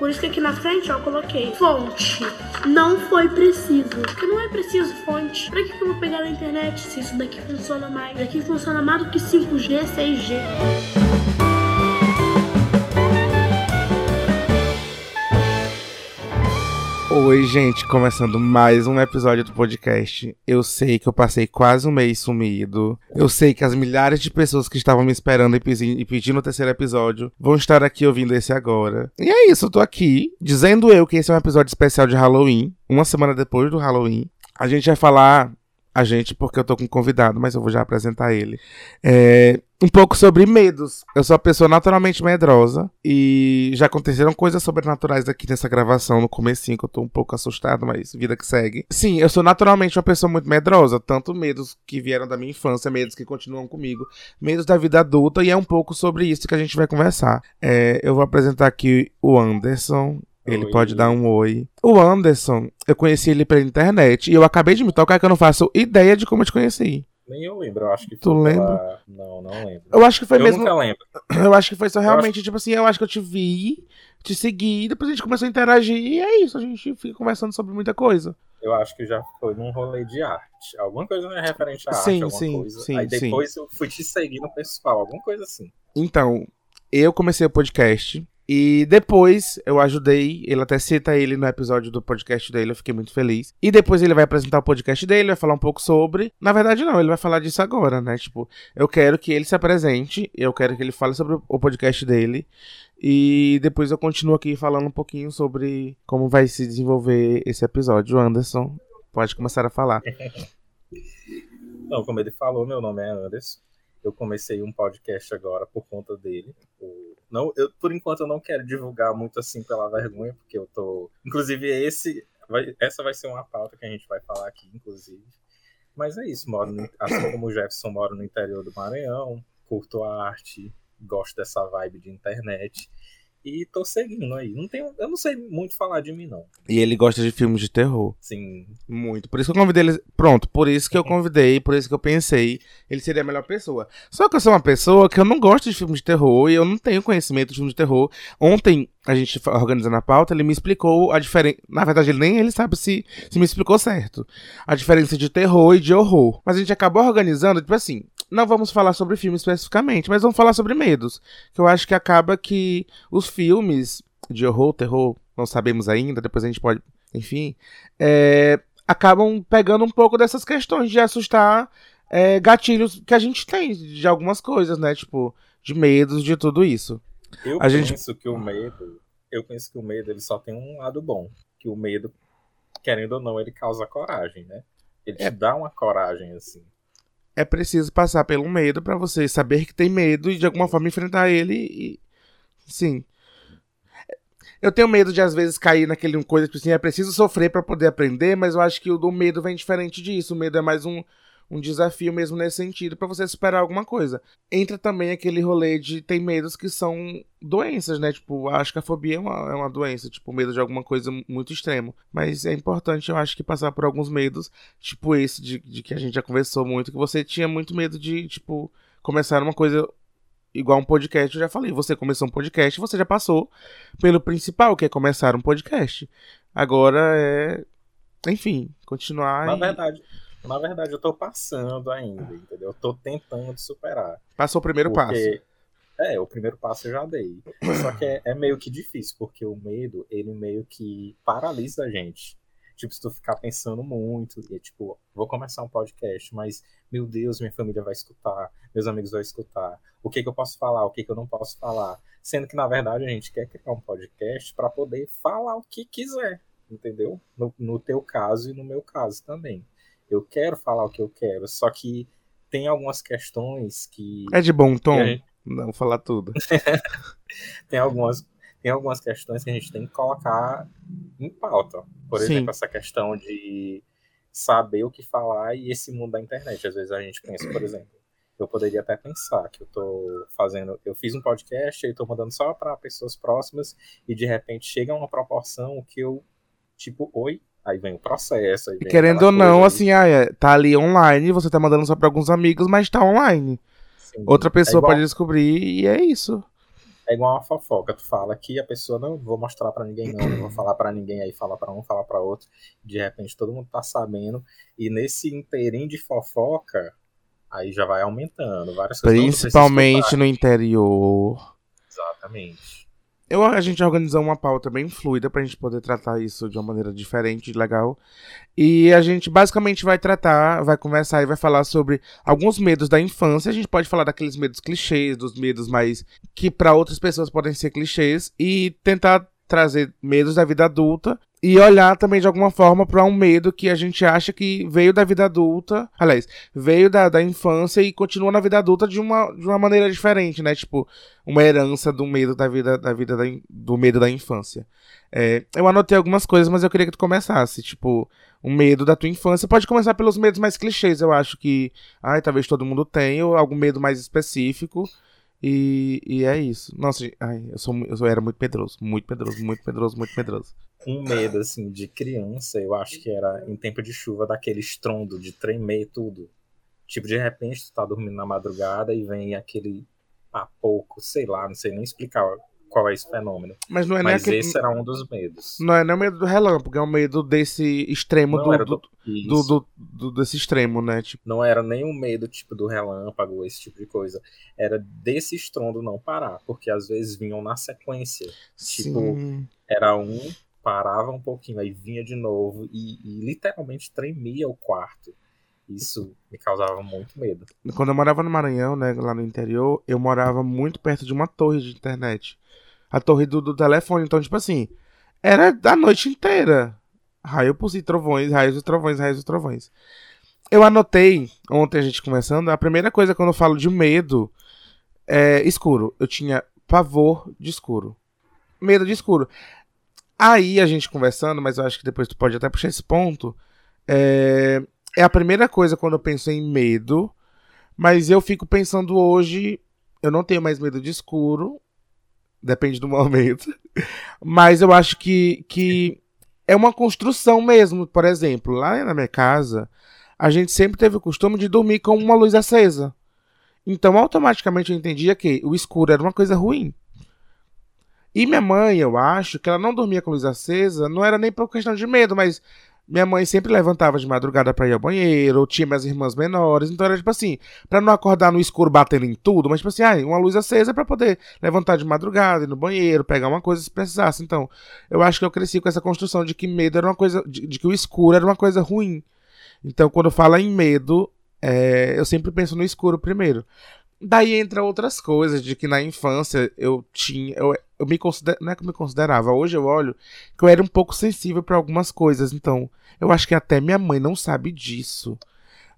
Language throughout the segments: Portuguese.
Por isso que aqui na frente ó, eu coloquei fonte. Não foi preciso. Porque não é preciso fonte. Pra que, que eu vou pegar na internet se isso daqui funciona mais? Isso daqui funciona mais do que 5G, 6G. Oi, gente, começando mais um episódio do podcast. Eu sei que eu passei quase um mês sumido. Eu sei que as milhares de pessoas que estavam me esperando e pedi- pedindo o terceiro episódio vão estar aqui ouvindo esse agora. E é isso, eu tô aqui dizendo eu que esse é um episódio especial de Halloween, uma semana depois do Halloween. A gente vai falar. A gente, porque eu tô com um convidado, mas eu vou já apresentar ele. É, um pouco sobre medos. Eu sou uma pessoa naturalmente medrosa e já aconteceram coisas sobrenaturais aqui nessa gravação no comecinho que eu tô um pouco assustado, mas vida que segue. Sim, eu sou naturalmente uma pessoa muito medrosa, tanto medos que vieram da minha infância, medos que continuam comigo, medos da vida adulta e é um pouco sobre isso que a gente vai conversar. É, eu vou apresentar aqui o Anderson. Ele Oi. pode dar um oi. O Anderson, eu conheci ele pela internet e eu acabei de me tocar que eu não faço ideia de como eu te conheci. Nem eu lembro, eu acho que Tu lembra? pela- Não, não lembro. Eu acho que foi eu mesmo. nunca lembro. Eu acho que foi só realmente, tipo assim, eu acho que eu te vi, te segui, depois a gente começou a interagir e é isso, a gente fica conversando sobre muita coisa. Eu acho que já foi num rolê de arte. Alguma coisa né, referente à Sim, arte, alguma sim, coisa. sim, Aí sim. depois eu fui te seguir no pessoal, alguma coisa assim. Então, eu comecei o podcast e depois eu ajudei, ele até cita ele no episódio do podcast dele, eu fiquei muito feliz. E depois ele vai apresentar o podcast dele, vai falar um pouco sobre. Na verdade, não, ele vai falar disso agora, né? Tipo, eu quero que ele se apresente, eu quero que ele fale sobre o podcast dele. E depois eu continuo aqui falando um pouquinho sobre como vai se desenvolver esse episódio. Anderson, pode começar a falar. Não, como ele falou, meu nome é Anderson. Eu comecei um podcast agora por conta dele. O- Não, eu, por enquanto eu não quero divulgar muito assim pela vergonha, porque eu tô. Inclusive, esse. vai- Essa vai ser uma pauta que a gente vai falar aqui, inclusive. Mas é isso, moro no- assim como o Jefferson moro no interior do Maranhão, curto a arte, gosto dessa vibe de internet. E tô seguindo aí. Não tenho, eu não sei muito falar de mim, não. E ele gosta de filmes de terror. Assim, Muito. Por isso que eu convidei ele. Pronto, por isso que eu convidei, por isso que eu pensei, ele seria a melhor pessoa. Só que eu sou uma pessoa que eu não gosto de filmes de terror e eu não tenho conhecimento de filmes de terror. Ontem, a gente organizando a pauta, ele me explicou a diferença. Na verdade, ele nem ele sabe se, se me explicou certo. A diferença de terror e de horror. Mas a gente acabou organizando, tipo assim. Não vamos falar sobre filme especificamente, mas vamos falar sobre medos. Que eu acho que acaba que os filmes de horror, terror, não sabemos ainda, depois a gente pode. Enfim. É, acabam pegando um pouco dessas questões de assustar é, gatilhos que a gente tem de algumas coisas, né? Tipo, de medos, de tudo isso. Eu A gente- penso que o medo, eu penso que o medo ele só tem um lado bom, que o medo, querendo ou não, ele causa coragem, né? Ele te É. dá uma coragem assim. É preciso passar pelo medo pra você saber que tem medo e de alguma forma enfrentar ele e. Sim. Eu tenho medo de às vezes cair naquele coisa que assim, é preciso sofrer pra poder aprender, mas eu acho que o do medo vem diferente disso. O medo é mais um, um desafio mesmo nesse sentido pra você superar alguma coisa. Entra também aquele rolê de tem medos que são doenças, né? Tipo, acho que a fobia é uma, é uma doença, tipo, medo de alguma coisa muito extremo. Mas é importante, eu acho que passar por alguns medos, tipo esse de, de que a gente já conversou muito, que você tinha muito medo de, tipo, começar uma coisa igual um podcast, eu já falei, você começou um podcast, você já passou pelo principal, que é começar um podcast. Agora é, enfim, continuar Na e verdade, na verdade eu tô passando ainda, entendeu? Eu tô tentando superar. passou o primeiro passo. Porque, é, o primeiro passo eu já dei. Só que é, é meio que difícil, porque o medo, ele meio que paralisa a gente. Tipo, se tu ficar pensando muito, e tipo, vou começar um podcast, mas, meu Deus, minha família vai escutar, meus amigos vão escutar, o que que eu posso falar, o que que eu não posso falar. Sendo que, na verdade, a gente quer criar um podcast para poder falar o que quiser, entendeu? No, no teu caso e no meu caso também. Eu quero falar o que eu quero, só que tem algumas questões que É de bom tom? Gente- Não, vou falar tudo. tem algumas, tem algumas questões que a gente tem que colocar em pauta. Por Sim. exemplo, essa questão de saber o que falar e esse mundo da internet. Às vezes a gente pensa, por exemplo, eu poderia até pensar que eu tô fazendo, eu fiz um podcast e tô mandando só para pessoas próximas e de repente chega uma proporção que eu tipo, oi, aí vem o processo, aí E vem querendo ou não, assim, ah, é, tá ali online, você tá mandando só pra alguns amigos, mas tá online. assim, Outra é pessoa igual- pode descobrir e é isso. É igual uma fofoca. Tu fala que a pessoa não vou mostrar para ninguém, não, não vou falar para ninguém, aí fala para um, fala para outro. De repente todo mundo tá sabendo. E nesse inteirinho de fofoca, aí já vai aumentando. Várias Principalmente no interior. Exatamente. Eu, a gente organizou uma pauta bem fluida pra gente poder tratar isso de uma maneira diferente, legal. E a gente basicamente vai tratar, vai conversar e vai falar sobre alguns medos da infância. A gente pode falar daqueles medos clichês, dos medos mais que para outras pessoas podem ser clichês e tentar trazer medos da vida adulta e olhar também de alguma forma para um medo que a gente acha que veio da vida adulta, aliás, veio da, da infância e continua na vida adulta de uma, de uma maneira diferente, né? Tipo, uma herança do medo da vida, da vida da, do medo da infância. É, eu anotei algumas coisas, mas eu queria que tu começasse, tipo, um medo da tua infância. Pode começar pelos medos mais clichês, eu acho que, ai, talvez todo mundo tenha, ou algum medo mais específico. E, e é isso. Nossa, ai, eu, sou, eu era muito pedroso, muito pedroso, muito pedroso, muito pedroso um medo, assim, de criança, eu acho que era em tempo de chuva, daquele estrondo, de tremer tudo. Tipo, de repente tu tá dormindo na madrugada e vem aquele papoco, sei lá, não sei nem explicar qual é esse fenômeno. Mas não é Mas nem esse era um dos medos. Não é nem o medo do relâmpago, é o medo desse extremo do, do, do, do, do, desse extremo, né? Tipo... Não era nem o medo tipo do relâmpago, esse tipo de coisa. Era desse estrondo não parar, porque às vezes vinham na sequência. Sim. Tipo, era um parava um pouquinho, aí vinha de novo e, e, literalmente tremia o quarto. Isso me causava muito medo. Quando eu morava no Maranhão, né, lá no interior, eu morava muito perto de uma torre de internet. A torre do, do telefone. Então, tipo assim, era a noite inteira. Raio por si, trovões, raios e trovões, raios e trovões. Eu anotei, ontem a gente conversando, a primeira coisa quando eu falo de medo é escuro. Eu tinha pavor de escuro. Medo de escuro. Aí a gente conversando, mas eu acho que depois tu pode até puxar esse ponto. É, é a primeira coisa quando eu penso em medo, mas eu fico pensando hoje. Eu não tenho mais medo de escuro, depende do momento. Mas eu acho que, que é uma construção mesmo. Por exemplo, lá na minha casa, a gente sempre teve o costume de dormir com uma luz acesa. Então, automaticamente eu entendia que o escuro era uma coisa ruim. E minha mãe, eu acho que ela não dormia com luz acesa, não era nem por questão de medo, mas minha mãe sempre levantava de madrugada para ir ao banheiro, ou tinha minhas irmãs menores, então era tipo assim, para não acordar no escuro batendo em tudo, mas tipo assim, ah, uma luz acesa para poder levantar de madrugada, ir no banheiro, pegar uma coisa se precisasse. Então, eu acho que eu cresci com essa construção de que medo era uma coisa, de, de que o escuro era uma coisa ruim. Então, quando fala em medo, é, eu sempre penso no escuro primeiro. Daí entra outras coisas, de que na infância eu tinha. Eu, eu me considero. Não é que eu me considerava, hoje eu olho que eu era um pouco sensível para algumas coisas. Então, eu acho que até minha mãe não sabe disso.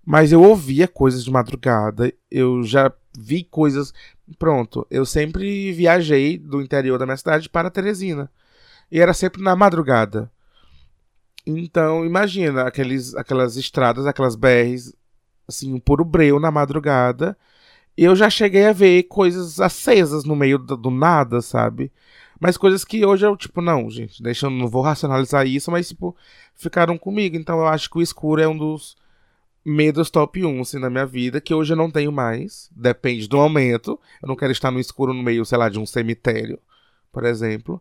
Mas eu ouvia coisas de madrugada, eu já vi coisas. Pronto, eu sempre viajei do interior da minha cidade para Teresina. E era sempre na madrugada. Então, imagina aqueles, aquelas estradas, aquelas BRs, assim, um puro breu na madrugada eu já cheguei a ver coisas acesas no meio do, do, nada, sabe? Mas coisas que hoje eu, tipo, não, gente, deixa eu não vou racionalizar isso, mas, tipo, ficaram comigo. Então eu acho que o escuro é um dos medos top 1, assim, na minha vida, que hoje eu não tenho mais. Depende do momento. Eu não quero estar no escuro no meio, sei lá, de um cemitério, por exemplo.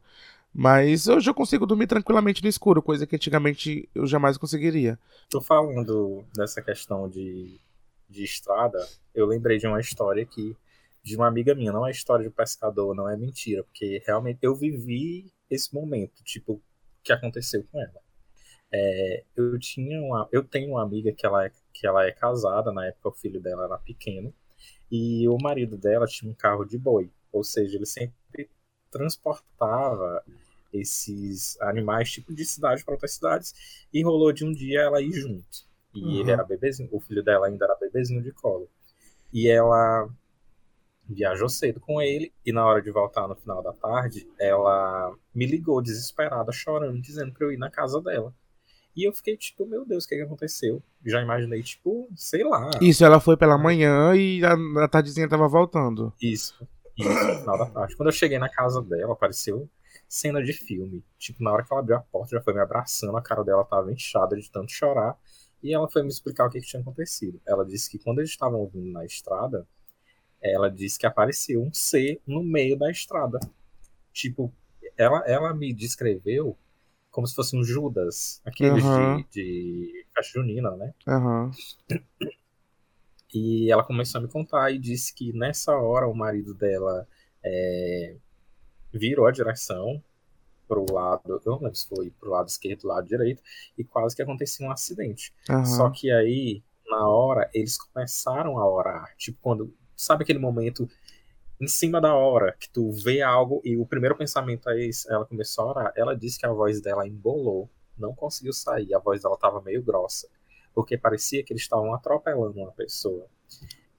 Mas hoje eu consigo dormir tranquilamente no escuro, coisa que antigamente eu jamais conseguiria. Tô falando dessa questão de de estrada, eu lembrei de uma história aqui de uma amiga minha, não é história de pescador, não é mentira, porque realmente eu vivi esse momento, tipo, que aconteceu com ela. É, eu tinha uma, eu tenho uma amiga que ela é, que ela é casada, na época o filho dela era pequeno, e o marido dela tinha um carro de boi, ou seja, ele sempre transportava esses animais tipo de cidade para outras cidades e rolou de um dia ela ir junto. E uhum. ele era bebezinho, o filho dela ainda era bebezinho de colo. E ela viajou cedo com ele e na hora de voltar no final da tarde, ela me ligou desesperada, chorando, dizendo para eu ir na casa dela. E eu fiquei tipo, meu Deus, o que, que aconteceu? Já imaginei, tipo, sei lá. Isso, ela foi pela manhã e a, a tardezinha tava voltando. Isso, isso, no final da tarde. Quando eu cheguei na casa dela, apareceu cena de filme. Tipo, na hora que ela abriu a porta, já foi me abraçando, a cara dela tava inchada de tanto chorar. E ela foi me explicar o que, que tinha acontecido. Ela disse que quando eles estavam vindo na estrada, ela disse que apareceu um ser no meio da estrada. Tipo, ela, ela me descreveu como se fosse um Judas, aqueles Aham. de, de festa junina, né? Aham. E ela começou a me contar e disse que nessa hora o marido dela é, virou a direção pro lado, eu não lembro se foi pro lado esquerdo, lado direito, e quase que acontecia um acidente. Aham. Só que aí, na hora, eles começaram a orar. Tipo, quando. Sabe aquele momento em cima da hora que tu vê algo e o primeiro pensamento é esse? Ela começou a orar. Ela disse que a voz dela embolou, não conseguiu sair, a voz dela tava meio grossa, porque parecia que eles estavam atropelando uma pessoa.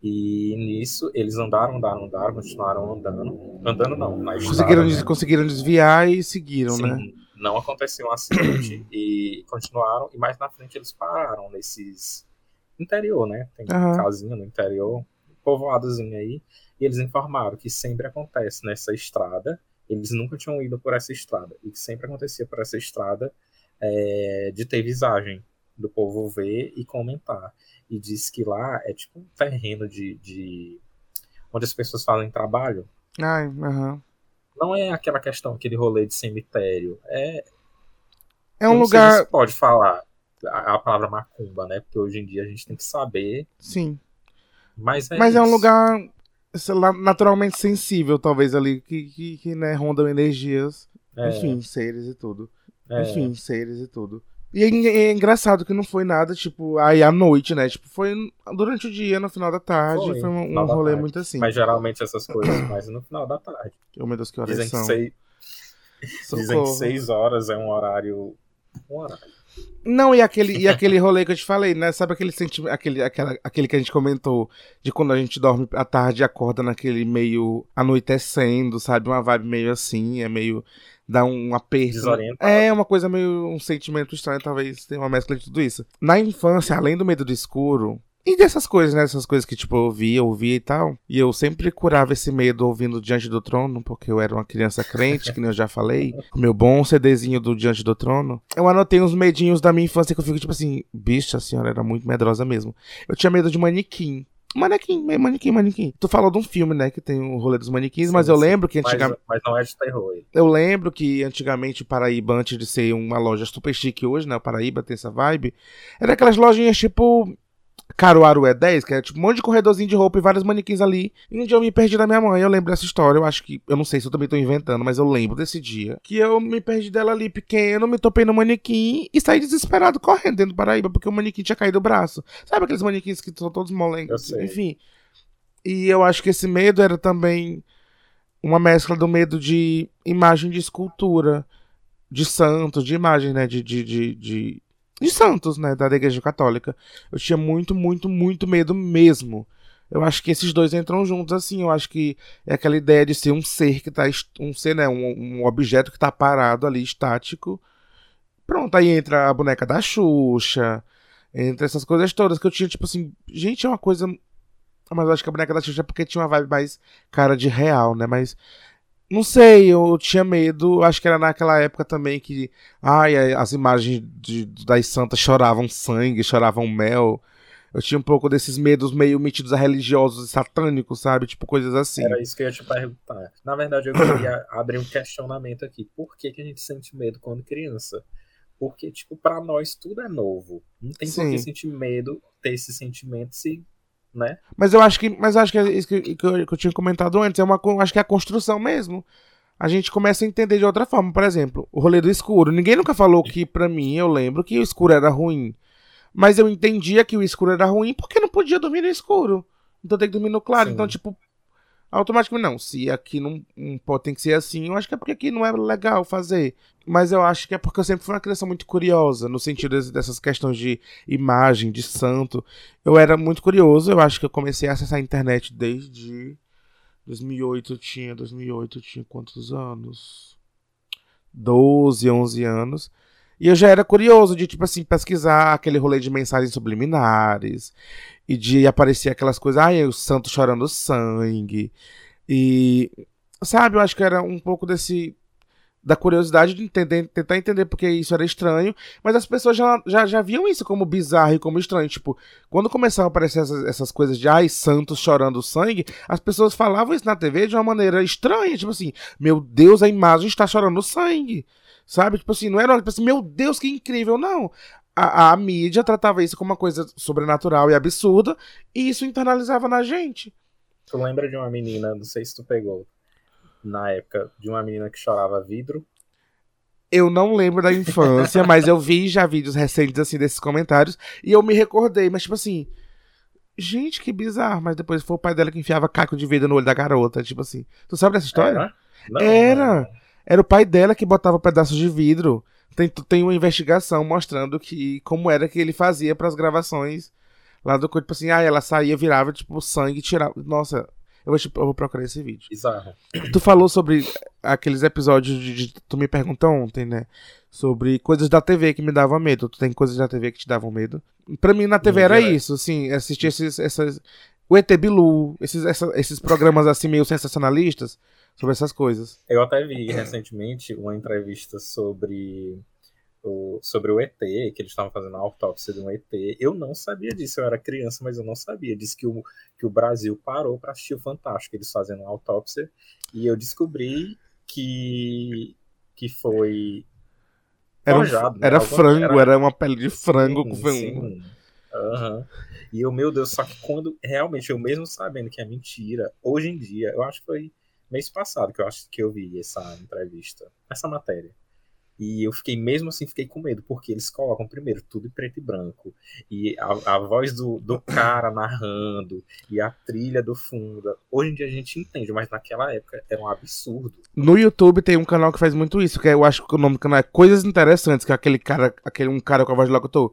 E nisso, eles andaram, andaram, andaram, continuaram andando. Andando não, na estrada, Conseguiram, né? conseguiram desviar e seguiram, Sim, né? não aconteceu um acidente e continuaram, e mais na frente eles pararam nesses interior, né? Tem Aham. casinha no interior, povoadozinho aí, e eles informaram que sempre acontece nessa estrada, eles nunca tinham ido por essa estrada, e que sempre acontecia por essa estrada é, de ter visagem do povo ver e comentar. E diz que lá é tipo um terreno de, de onde as pessoas fazem trabalho. Ai, aham. Não é aquela questão, aquele rolê de cemitério. É, É um sei lugar. pode falar a, a palavra macumba, né? Porque hoje em dia a gente tem que saber. Sim. Mas é, Mas é um isso. lugar sei lá, naturalmente sensível, talvez, ali, que, que, que né, rondam energias. É, Enfim, seres e tudo. é, Enfim, seres e tudo. E é, é engraçado que não foi nada, tipo, aí à noite, né? Tipo, foi durante o dia, no final da tarde. Foi, Foi, um, um rolê muito assim. Mas geralmente essas coisas mais no final da tarde. Oh, meu Deus, que horas Dizem que, são? seis, dizem que seis horas é um horário. Um horário. Não, e aquele, e aquele rolê que eu te falei, né? Sabe aquele sentimento, aquele, aquela, aquele que a gente comentou de quando a gente dorme à tarde e acorda naquele meio anoitecendo, sabe? Uma vibe meio assim, é meio. Dá um aperto. Desorientado. É uma coisa meio. um sentimento estranho, talvez tenha uma mescla de tudo isso. Na infância, além do medo do escuro. E dessas coisas, né? Essas coisas que, tipo, eu ouvia, ouvia e tal. E eu sempre curava esse medo ouvindo Diante do Trono, porque eu era uma criança crente, que nem eu já falei. Com meu bom CDzinho do Diante do Trono. Eu anotei uns medinhos da minha infância que eu fico, tipo assim, bicha, a senhora era muito medrosa mesmo. Eu tinha medo de manequim. Manequim, manequim, manequim. Tu falou de um filme, né, que tem o rolê dos manequins, Sim, mas eu sim. lembro que Mas, antigamente. mas não é de terror. hein? Eu lembro que antigamente o Paraíba, antes de ser uma loja super chique hoje, né? O Paraíba tem essa vibe. Era aquelas lojinhas tipo. Caruaru é 10, que era tipo um monte de corredorzinho de roupa e vários manequins ali. E um dia eu me perdi da minha mãe. Eu lembro dessa história. Eu acho que. Eu não sei se eu também tô inventando, mas eu lembro desse dia. Que eu me perdi dela ali pequeno, me topei no manequim e saí desesperado correndo dentro do Paraíba, porque o manequim tinha caído o braço. Sabe aqueles manequins que são todos molengos? Enfim. E eu acho que esse medo era também uma mescla do medo de imagem de escultura, de santos, de imagem, né? De, de, de, de, de santos, né? Da Igreja Católica. Eu tinha muito, muito, muito medo mesmo. Eu acho que esses dois entram juntos assim. Eu acho que é aquela ideia de ser um ser que tá. Um ser, né? Um, um objeto que tá parado ali, estático. Pronto, aí entra a boneca da Xuxa. Entra essas coisas todas que eu tinha, tipo assim. Gente, é uma coisa. Mas eu acho que a boneca da Xuxa é porque tinha uma vibe mais cara de real, né? Mas. Não sei, eu tinha medo. Acho que era naquela época também que. Ai, as imagens de, das santas choravam sangue, choravam mel. Eu tinha um pouco desses medos meio metidos a religiosos e satânicos, sabe? Tipo, coisas assim. Era isso que eu ia te perguntar. Na verdade, eu queria abrir um questionamento aqui. Por que, que a gente sente medo quando criança? Porque, tipo, pra nós tudo é novo. Não tem por que Sim. sentir medo, ter esse sentimento se. Né? Mas eu acho que, mas acho que é isso que, que eu, que eu tinha comentado antes. É uma, acho que é a construção mesmo. A gente começa a entender de outra forma. Por exemplo, o rolê do escuro. Ninguém nunca falou que, pra mim, eu lembro que o escuro era ruim. Mas eu entendia que o escuro era ruim porque não podia dormir no escuro. Então tem que dormir no claro. Sim. Então, tipo, automaticamente, não. Se aqui não, não pode, tem que ser assim, eu acho que é porque aqui não é legal fazer. Mas eu acho que é porque eu sempre fui uma criança muito curiosa, no sentido dessas questões de imagem, de santo. Eu era muito curioso, eu acho que eu comecei a acessar a internet desde 2008, eu tinha, 2008 eu tinha quantos anos? 12, 11 anos. E eu já era curioso de, tipo assim, pesquisar aquele rolê de mensagens subliminares. E de aparecer aquelas coisas, ai, o santo chorando sangue. E, sabe, eu acho que era um pouco desse da curiosidade de entender, tentar entender porque isso era estranho, mas as pessoas já, já, já viam isso como bizarro e como estranho. Tipo, quando começavam a aparecer essas, essas coisas de ai, santos chorando sangue, as pessoas falavam isso na TV de uma maneira estranha, tipo assim, meu Deus, a imagem está chorando sangue. Sabe? Tipo assim, não era tipo assim, meu Deus, que incrível, não. A, a mídia tratava isso como uma coisa sobrenatural e absurda, e isso internalizava na gente. Tu lembra de uma menina, não sei se tu pegou, na época, de uma menina que chorava vidro? Eu não lembro da infância, mas eu vi já vídeos recentes, assim, desses comentários, e eu me recordei, mas tipo assim. Gente, que bizarro, mas depois foi o pai dela que enfiava caco de vidro no olho da garota, tipo assim. Tu sabe dessa história? Era? Não, Era. não. Era o pai dela que botava pedaços de vidro. Tem, tem uma investigação mostrando que como era que ele fazia para as gravações lá do corpo, tipo assim, ah, ela saía, virava tipo sangue, tirava. Nossa, eu vou, eu vou procurar esse vídeo. Bizarro. Tu falou sobre aqueles episódios de, de- tu me perguntou ontem, né? Sobre coisas da TV que me davam medo. Tu tem coisas da TV que te davam medo? Pra mim na TV era direto. isso, assim, assistir esses essas o ET Bilu, esses essa- esses programas assim meio sensacionalistas sobre essas coisas. Eu até vi recentemente uma entrevista sobre o, sobre o ET, que eles estavam fazendo a autópsia de um ET. Eu não sabia disso, eu era criança, mas eu não sabia. Disse que o, que o Brasil parou para assistir o Fantástico, eles fazendo uma autópsia. E eu descobri que, que foi. Era, um- né? era frango, era, uma pele de frango com Sim, um- sim. Aham. E eu, meu Deus, só que quando realmente eu mesmo sabendo que é mentira, hoje em dia, eu acho que foi mês passado que eu acho que eu vi essa entrevista, essa matéria. E eu fiquei, mesmo assim, fiquei com medo, porque eles colocam primeiro tudo em preto e branco. E a, a voz do, do cara narrando, e a trilha do fundo. Hoje em dia a gente entende, mas naquela época era um absurdo. No YouTube tem um canal que faz muito isso, que é- eu acho que o nome do canal é Coisas Interessantes, que é aquele cara, aquele um cara com a voz de locutor.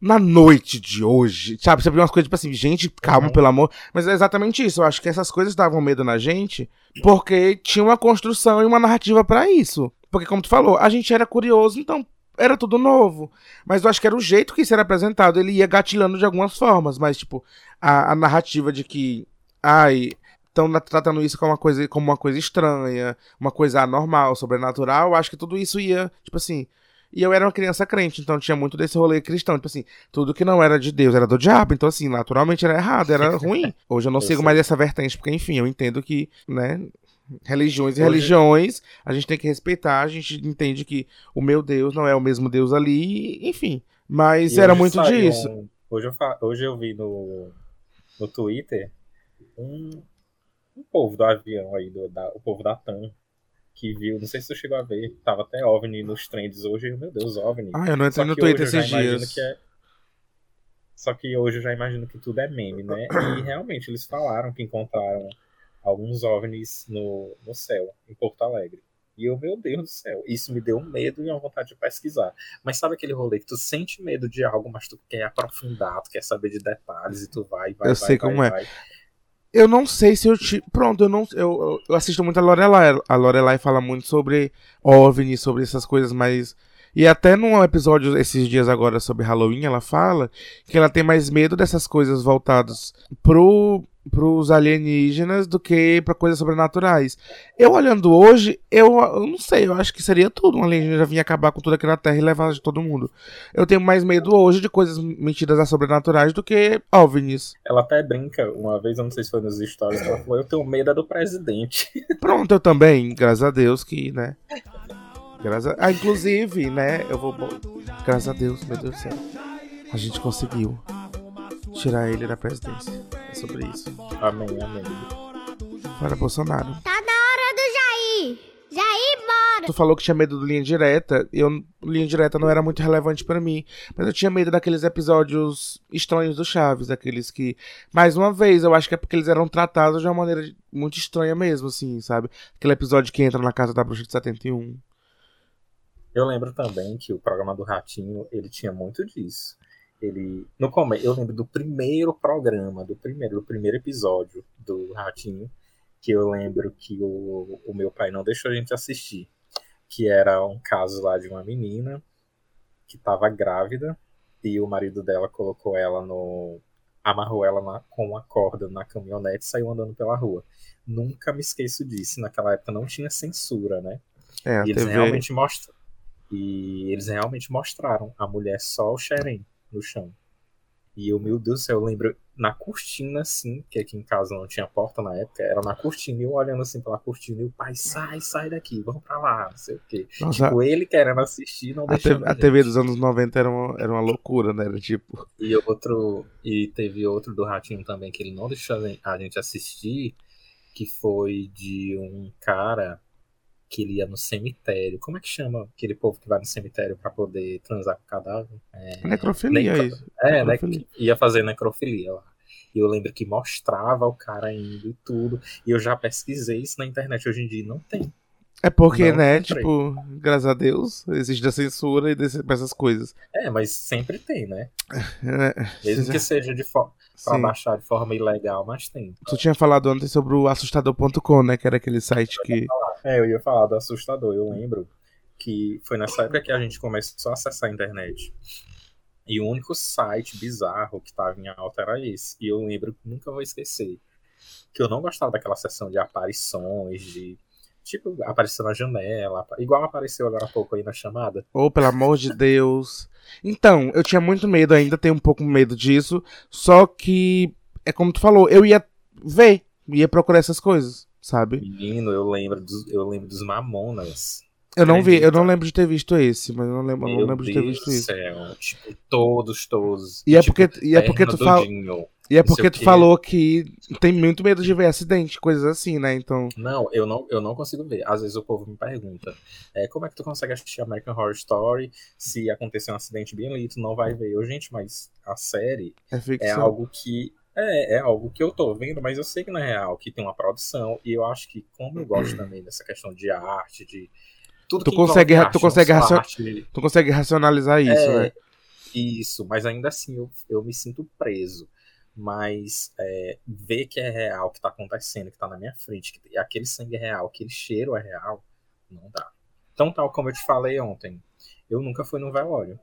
Na noite de hoje, sabe? Você viu umas coisas tipo assim, gente, calma, Uhum. pelo amor. Mas é exatamente isso. Eu acho que essas coisas davam medo na gente porque tinha uma construção e uma narrativa pra isso. Porque, como tu falou, a gente era curioso, então era tudo novo. Mas eu acho que era o jeito que isso era apresentado. Ele ia gatilhando de algumas formas, mas, tipo, a, a narrativa de que. Ai, estão tratando isso como uma, coisa, como uma coisa estranha, uma coisa anormal, sobrenatural. Eu acho que tudo isso ia, tipo assim. E eu era uma criança crente, então tinha muito desse rolê cristão. Tipo assim, tudo que não era de Deus era do diabo. Então, assim, naturalmente era errado, era ruim. Hoje eu não Eu sigo sei. mais essa vertente, porque, enfim, eu entendo que, né, religiões e Hoje- religiões, a gente tem que respeitar, a gente entende que o meu Deus não é o mesmo Deus ali, enfim. Mas E era muito disso. um- hoje, eu fa- hoje eu vi no, no Twitter um, um povo do avião aí, do, da- o povo da TAM, que viu, não sei se tu chegou a ver, tava até OVNI nos trends hoje, meu Deus, OVNI. Ah, eu não entrei no Twitter esses imagino dias. que é- Só que hoje eu já imagino que tudo é meme, né? E realmente eles falaram que encontraram alguns OVNIs no, no céu, em Porto Alegre. E eu, meu Deus do céu, isso me deu um medo e uma vontade de pesquisar. Mas sabe aquele rolê que tu sente medo de algo, mas tu quer aprofundar, tu quer saber de detalhes e tu vai, vai, Eu vai, sei vai, como é. vai. Eu não sei se eu te. Pronto, eu não. Eu, eu- assisto muito a Lorelai. A Lorelai fala muito sobre OVNI, sobre essas coisas, mas. E até num episódio esses dias agora sobre Halloween, ela fala que ela tem mais medo dessas coisas voltadas pro, pros alienígenas do que pra coisas sobrenaturais. Eu olhando hoje, eu, eu não sei, eu acho que seria tudo. Um alienígena vir acabar com tudo aqui na Terra e levar de todo mundo. Eu tenho mais medo hoje de coisas metidas a sobrenaturais do que OVNIs. Ela até brinca, uma vez, eu não sei se foi nos stories, que ela falou, eu tenho medo é do presidente. Pronto, eu também, graças a Deus que, né? Graças a... Ah, inclusive, né? Eu vou. Graças a Deus, meu Deus do céu. A gente conseguiu tirar ele da presidência. É sobre isso. amém, amém. Para Bolsonaro. Tá na hora do Jair! Jair, bora! Tu falou que tinha medo do linha direta. Eu, linha direta não era muito relevante pra mim. Mas eu tinha medo daqueles episódios estranhos do Chaves. Daqueles que. Mais uma vez, eu acho que é porque eles eram tratados de uma maneira muito estranha mesmo, assim, sabe? Aquele episódio que entra na casa da bruxa de 71. Eu lembro também que o programa do Ratinho, ele tinha muito disso. Ele, no come, eu lembro do primeiro programa, do primeiro, do primeiro episódio do Ratinho, que eu lembro que o, o meu pai não deixou a gente assistir, que era um caso lá de uma menina que estava grávida e o marido dela colocou ela no amarrou ela na- com uma corda na caminhonete e saiu andando pela rua. Nunca me esqueço disso. Naquela época não tinha censura, né? É, E eles TV. realmente mostram. E eles realmente mostraram a mulher só o xerém no chão. E eu, meu Deus do céu, eu lembro na cortina, assim, que aqui em casa não tinha porta na época, era na cortina, e eu olhando assim pela cortina, e o pai, sai, sai daqui, vamos pra lá, não sei o quê. Nossa, Tipo, ele querendo assistir, não a, deixando. TV, a TV dos anos 90 era uma, era uma loucura, né? Era tipo. E outro, e teve outro do Ratinho também que ele não deixou a a gente assistir, que foi de um cara que ele ia no cemitério. Como é que chama aquele povo que vai no cemitério pra poder transar com o cadáver? É, Necrofilia, necro- isso. É, né, necrofilia. que ia fazer necrofilia lá. E eu lembro que mostrava o cara indo e tudo. E eu já pesquisei isso na internet. Hoje em dia não tem. É porque, Não né, tipo, graças a Deus, existe a censura e desse, essas coisas. É, mas sempre tem, né? É, Mesmo que seja de fo pra baixar de forma ilegal, mas tem. Tu tinha falado ontem sobre o assustador.com, né? Que era aquele site que. É, eu ia falar do assustador. Eu lembro que foi nessa época que a gente começou a acessar a internet. E o único site bizarro que tava em alta era esse. E eu lembro que nunca vou esquecer. Que eu não gostava daquela sessão de aparições, de. Tipo, apareceu na janela, igual apareceu agora há pouco aí na chamada. Oh, pelo amor de Deus. Então, eu tinha muito medo, ainda tenho um pouco medo disso. Só que, é como tu falou, eu ia ver, ia procurar essas coisas, sabe? Menino, eu lembro dos, eu lembro dos Mamonas. Eu não vi, eu não lembro de ter visto esse, mas eu não lembro, eu não lembro de ter Deus visto do isso. céu. Tipo, todos, todos. E é Tipo, porque, e é porque tu fala, Dinho. E é porque tu falou que tem muito medo de ver acidente, coisas assim, né? Então, Não, eu não, eu não consigo ver. Às vezes o povo me pergunta, é, como é que tu consegue assistir American Horror Story se acontecer um acidente bem ali, tu não vai ver. Eu, gente, mas a série é é algo que é, é algo que eu tô vendo, mas eu sei que não é real, que tem uma produção e eu acho que como eu gosto também dessa questão de arte, de tudo Tu que consegue- arte, tu consegue não só racio- arte, Tu consegue racionalizar isso, é, né? Isso, mas ainda assim eu, eu me sinto preso. Mas é, ver que é real, que tá acontecendo, que tá na minha frente, que aquele sangue é real, aquele cheiro é real, não dá. Então, tal como eu te falei ontem, eu nunca fui num velório.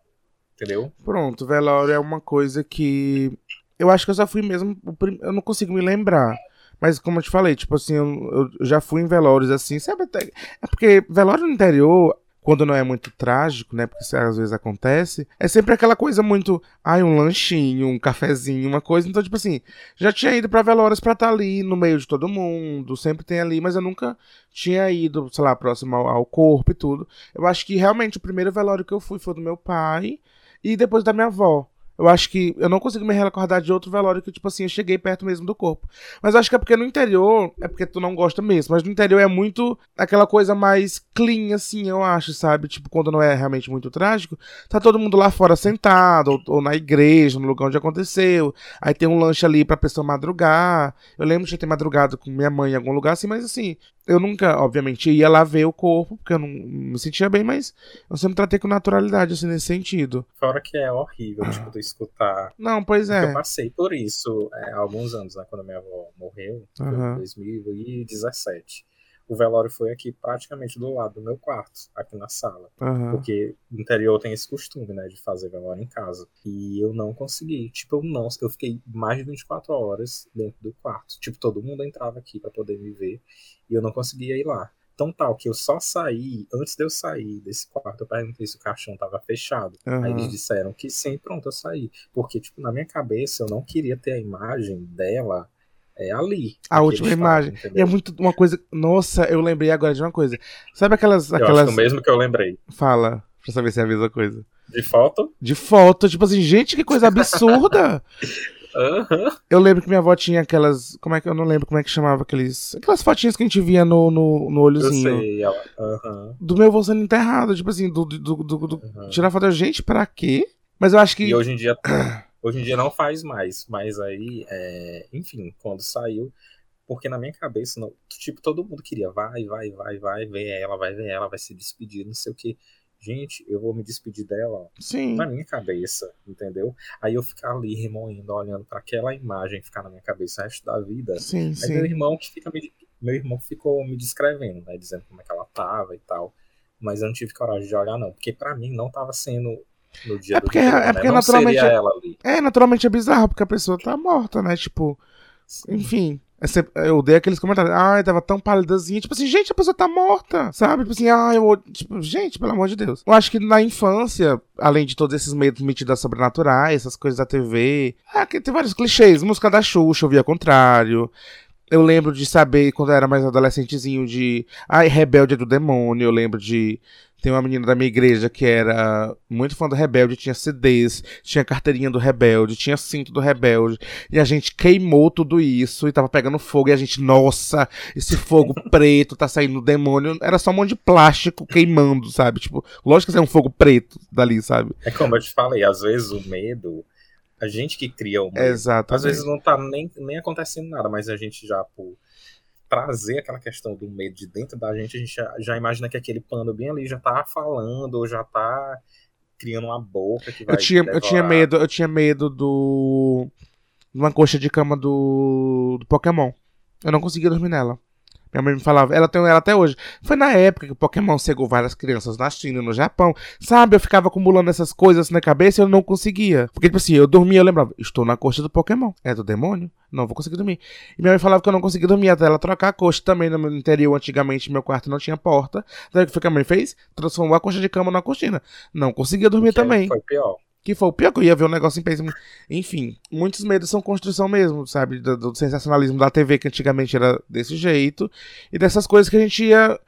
Entendeu? Pronto, velório é uma coisa que. Eu acho que eu só fui mesmo. Eu não consigo me lembrar. Mas como eu te falei, tipo assim, eu, eu já fui em velórios assim, sabe? É porque velório no interior, quando não é muito trágico, né? Porque isso às vezes acontece, é sempre aquela coisa muito. Ai, um lanchinho, um cafezinho, uma coisa. Então, tipo assim, já tinha ido pra velórios pra estar ali no meio de todo mundo, sempre tem ali, mas eu nunca tinha ido, sei lá, próximo ao, ao corpo e tudo. Eu acho que realmente o primeiro velório que eu fui foi do meu pai e depois da minha avó. Eu acho que eu não consigo me recordar de outro velório que, tipo assim, eu cheguei perto mesmo do corpo. Mas eu acho que é porque no interior, é porque tu não gosta mesmo, mas no interior é muito aquela coisa mais clean, assim, eu acho, sabe? Tipo, quando não é realmente muito trágico, tá todo mundo lá fora sentado, ou, ou na igreja, no lugar onde aconteceu. Aí tem um lanche ali pra pessoa madrugar. Eu lembro de ter madrugado com minha mãe em algum lugar, assim, mas assim, eu nunca, obviamente, ia lá ver o corpo, porque eu não me sentia bem, mas eu sempre tratei com naturalidade, assim, nesse sentido. Fora que é horrível, tipo, tu escutar. Não, pois Porque Eu é. passei por isso é, há alguns anos, né? Quando minha avó morreu, Aham. em 2017. O velório foi aqui praticamente do lado do meu quarto, aqui na sala. Aham. Porque no interior tem esse costume, né, de fazer velório em casa. E eu não consegui. Tipo, eu não, eu fiquei mais de 24 horas dentro do quarto. Tipo, todo mundo entrava aqui pra poder me ver e eu não conseguia ir lá. Tão tal que eu só saí, antes de eu sair desse quarto, eu perguntei se o caixão tava fechado. Aí Aham. eles disseram que sim, pronto, eu saí. Porque, tipo, na minha cabeça eu não queria ter a imagem dela é, ali. A última imagem. E entendeu? é muito uma coisa. Nossa, eu lembrei agora de uma coisa. Sabe aquelas. Eu aquelas... que o mesmo que eu lembrei. Fala, pra saber se é a mesma coisa. De foto? De foto, tipo assim, gente, que coisa absurda! Aham. eu lembro que minha avó tinha aquelas. Como é que eu não lembro como é que chamava aqueles. Aquelas fotinhas que a gente via no, no, no Eu olhozinho. sei. Ela... Aham. Do meu avô sendo enterrado, tipo assim, do, do, do, do- aham. tirar foto. Gente, pra quê? Mas eu acho que. E hoje em dia, hoje em dia não faz mais, mas aí, é, enfim, quando saiu, porque na minha cabeça, não- tipo, todo mundo queria, vai, vai, vai, vai, ver ela, vai ver ela, vai se despedir, não sei o que. Gente, eu vou me despedir dela Sim. na minha cabeça, entendeu? Aí eu ficar ali remoendo, olhando para aquela imagem ficar na minha cabeça o resto da vida. Sim, Aí meu sim. irmão que fica me, meu irmão ficou me descrevendo, né, dizendo como é que ela tava e tal. Mas eu não tive coragem de olhar não, porque pra mim não tava sendo no dia É do porque- enterro, é né? porque não naturalmente é- ela ali. É, naturalmente é bizarro, porque a pessoa tá morta, né? Tipo, enfim. É Eu dei aqueles comentários. Ai, tava tão pálidazinha. Tipo assim, gente, a pessoa tá morta. Sabe? Tipo assim, ai, eu. Tipo, gente, pelo amor de Deus. Eu acho que na infância, além de todos esses medos metidos sobrenaturais, essas coisas da TV. Ah, que tem vários clichês. Música da Xuxa, eu via contrário. Eu lembro de saber, quando eu era mais adolescentezinho, de. Ai, Rebelde é do demônio. Eu lembro de. Tem uma menina da minha igreja que era muito fã do Rebelde, tinha CDs, tinha carteirinha do Rebelde, tinha cinto do Rebelde. E a gente queimou tudo isso e tava pegando fogo. E a gente, nossa, esse fogo preto tá saindo do demônio. Era só um monte de plástico queimando, sabe? Tipo, lógico que é um fogo preto dali, sabe? É como eu te falei, às vezes o medo, a gente que cria o medo, Exato. às vezes não tá nem, nem acontecendo nada, mas a gente já, por trazer aquela questão do medo de dentro da gente, a gente já, já imagina que aquele pano bem ali já tá falando, ou já tá criando uma boca que vai Eu tinha, eu tinha medo, eu tinha medo do. de uma coxa de cama do. do Pokémon. Eu não conseguia dormir nela. Minha mãe me falava, ela tem ela até hoje. Foi na época que o Pokémon cegou várias crianças na China e no Japão. Sabe, eu ficava acumulando essas coisas na cabeça e eu não conseguia. Porque, tipo assim, eu dormia, eu lembrava, estou na coxa do Pokémon. É do demônio? Não vou conseguir dormir. E minha mãe falava que eu não conseguia dormir até ela trocar a coxa também no meu interior. Antigamente, meu quarto não tinha porta. Daí o que foi que a mãe fez? Transformou a coxa de cama na cortina. Não conseguia dormir Que também. Foi pior. Que foi o pior que eu ia ver um negócio em péssimo. Enfim, muitos medos são construção mesmo, sabe? Do, do sensacionalismo da TV, que antigamente era desse jeito. E dessas coisas que a gente ia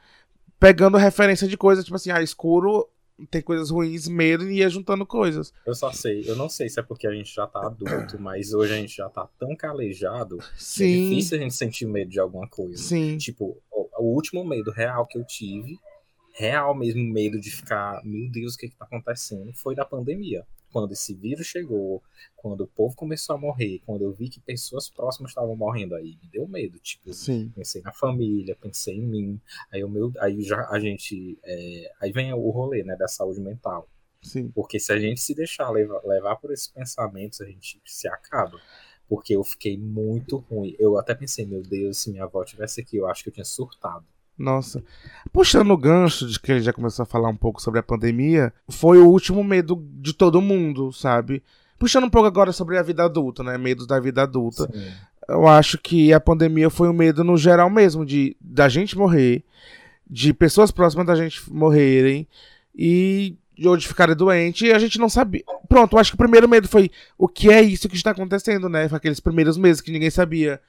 pegando referência de coisas, tipo assim, ah, escuro tem coisas ruins, medo, e ia juntando coisas. Eu só sei, eu não sei se é porque a gente já tá adulto, mas hoje a gente já tá tão calejado que é Sim, difícil a gente sentir medo de alguma coisa. sim. Tipo, o, o último medo real que eu tive, real mesmo medo de ficar, meu Deus, o que que tá acontecendo, foi da pandemia. Quando esse vírus chegou, quando o povo começou a morrer, quando eu vi que pessoas próximas estavam morrendo aí, me deu medo. Tipo, Sim, pensei na família, pensei em mim. Aí o meu, aí já a gente, é, aí vem o rolê, né, da saúde mental. sim. Porque se a gente se deixar levar, levar por esses pensamentos, a gente se acaba. Porque eu fiquei muito ruim. Eu até pensei, meu Deus, se minha avó tivesse aqui, eu acho que eu tinha surtado. Nossa. Puxando o gancho de que ele já começou a falar um pouco sobre a pandemia, foi o último medo de todo mundo, sabe? Puxando um pouco agora sobre a vida adulta, né? Medos da vida adulta. Sim. Eu acho que a pandemia foi um medo no geral mesmo, de da gente morrer, de pessoas próximas da gente morrerem e de onde ficarem doentes, e a gente não sabia. Pronto, eu acho que o primeiro medo foi o que é isso que está acontecendo, né? Foi aqueles primeiros meses que ninguém sabia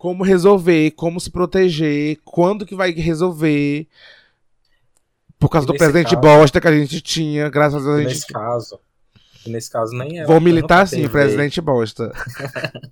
como resolver, como se proteger, quando que vai resolver. Por causa do nesse presidente caso- bosta que a gente tinha, graças a Deus a E gente. nesse caso, nesse caso nem era. Vou militar TV presidente bosta.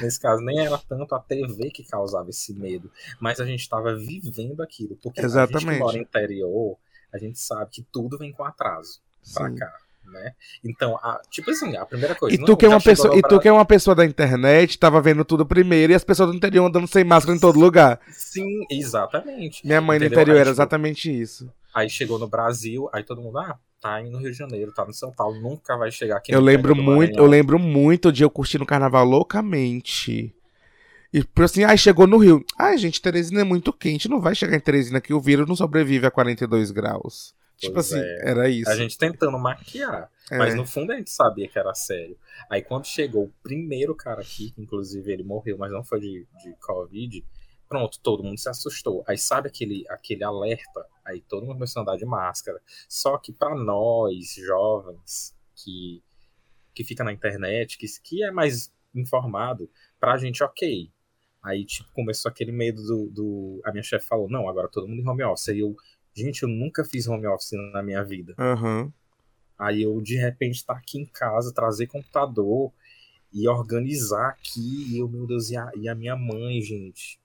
Nesse caso, nem era tanto a TV que causava esse medo, mas a gente estava vivendo aquilo. Porque a gente Exatamente. que mora interior, a gente sabe que tudo vem com atraso pra Sim. cá, né? Então, a- tipo assim, a primeira coisa. E não, tu, que é uma pessoa, e tu que é uma pessoa da internet, tava vendo tudo primeiro e as pessoas do interior andando sem máscara em todo lugar. Sim, exatamente. Minha mãe no Entendeu? interior Aí, era exatamente isso. Aí chegou no Brasil, aí todo mundo, ah, tá no Rio de Janeiro, tá no São Paulo, nunca vai chegar aqui Eu lembro muito, eu Maranhão. lembro muito de eu curtindo o carnaval loucamente. E por assim, aí chegou no Rio. Ai, gente, Teresina é muito quente, não vai chegar em Teresina que o vírus não sobrevive a 42 graus. Tipo Pois assim, é. era isso. A gente tentando maquiar. É. Mas no fundo a gente sabia que era sério. Aí quando chegou o primeiro cara aqui, que inclusive ele morreu, mas não foi de, de Covid, pronto, todo mundo se assustou. Aí sabe aquele, aquele alerta? Aí todo mundo começou a andar de máscara. Só que para nós, jovens, que, que fica na internet, que, que é mais informado, pra gente, ok. Aí, tipo, começou aquele medo do, do. A minha chefe falou: não, agora todo mundo em home office. Aí eu, gente, eu nunca fiz home office na minha vida. Aham. Aí eu, de repente, estar aqui em casa, trazer computador e organizar aqui. E eu, meu Deus, e a, e a minha mãe, gente,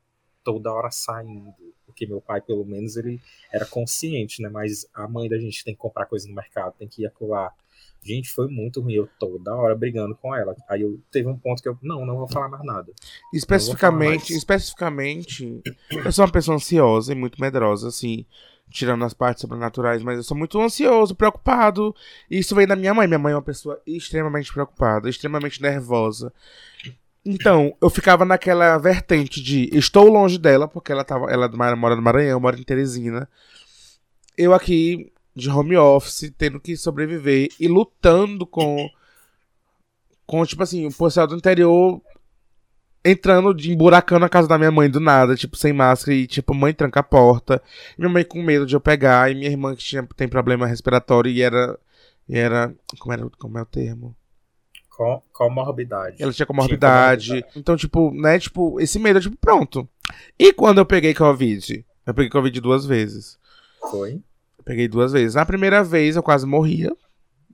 toda hora saindo. Porque meu pai, pelo menos, ele era consciente, né? Mas a mãe da gente tem que comprar coisa no mercado, tem que ir acolá. Gente, foi muito ruim. Eu toda hora brigando com ela. Aí eu teve um ponto que eu, não, não vou falar mais nada. Especificamente, mais. especificamente, eu sou uma pessoa ansiosa e muito medrosa, assim, tirando as partes sobrenaturais, mas eu sou muito ansioso, preocupado. E isso vem da minha mãe. Minha mãe é uma pessoa extremamente preocupada, extremamente nervosa. Então, eu ficava naquela vertente de estou longe dela, porque ela tava, ela mora no Maranhão, mora em Teresina. Eu aqui de home office, tendo que sobreviver e lutando com com tipo assim, o pessoal do interior entrando, de emburacando a casa da minha mãe do nada, tipo, sem máscara, e tipo, mãe tranca a porta. Minha mãe com medo de eu pegar, e minha irmã que tinha, tem problema respiratório e era. E era. Como, era, como é o termo? Com, comorbidade. Ela tinha comorbidade. Tinha comorbidade. Então, tipo, né, tipo, esse medo, tipo, pronto. E quando eu peguei Covid? Eu peguei Covid duas vezes. Foi? Eu peguei duas vezes. Na primeira vez eu quase morria.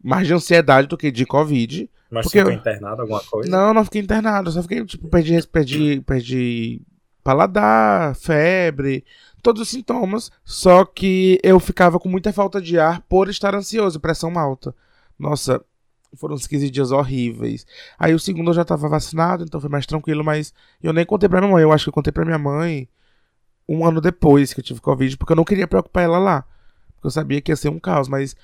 Mais de ansiedade do que de Covid. Mas porque ficou eu... internado alguma coisa? Não, não fiquei internado. Só fiquei, tipo, perdi, perdi, perdi paladar, febre, todos os sintomas. Só que eu ficava com muita falta de ar por estar ansioso, pressão alta. Nossa, foram uns 15 dias horríveis. Aí o segundo eu já tava vacinado, então foi mais tranquilo, mas eu nem contei pra minha mãe. Eu acho que eu contei pra minha mãe um ano depois que eu tive Covid, porque eu não queria preocupar ela lá. Porque eu sabia que ia ser um caos, mas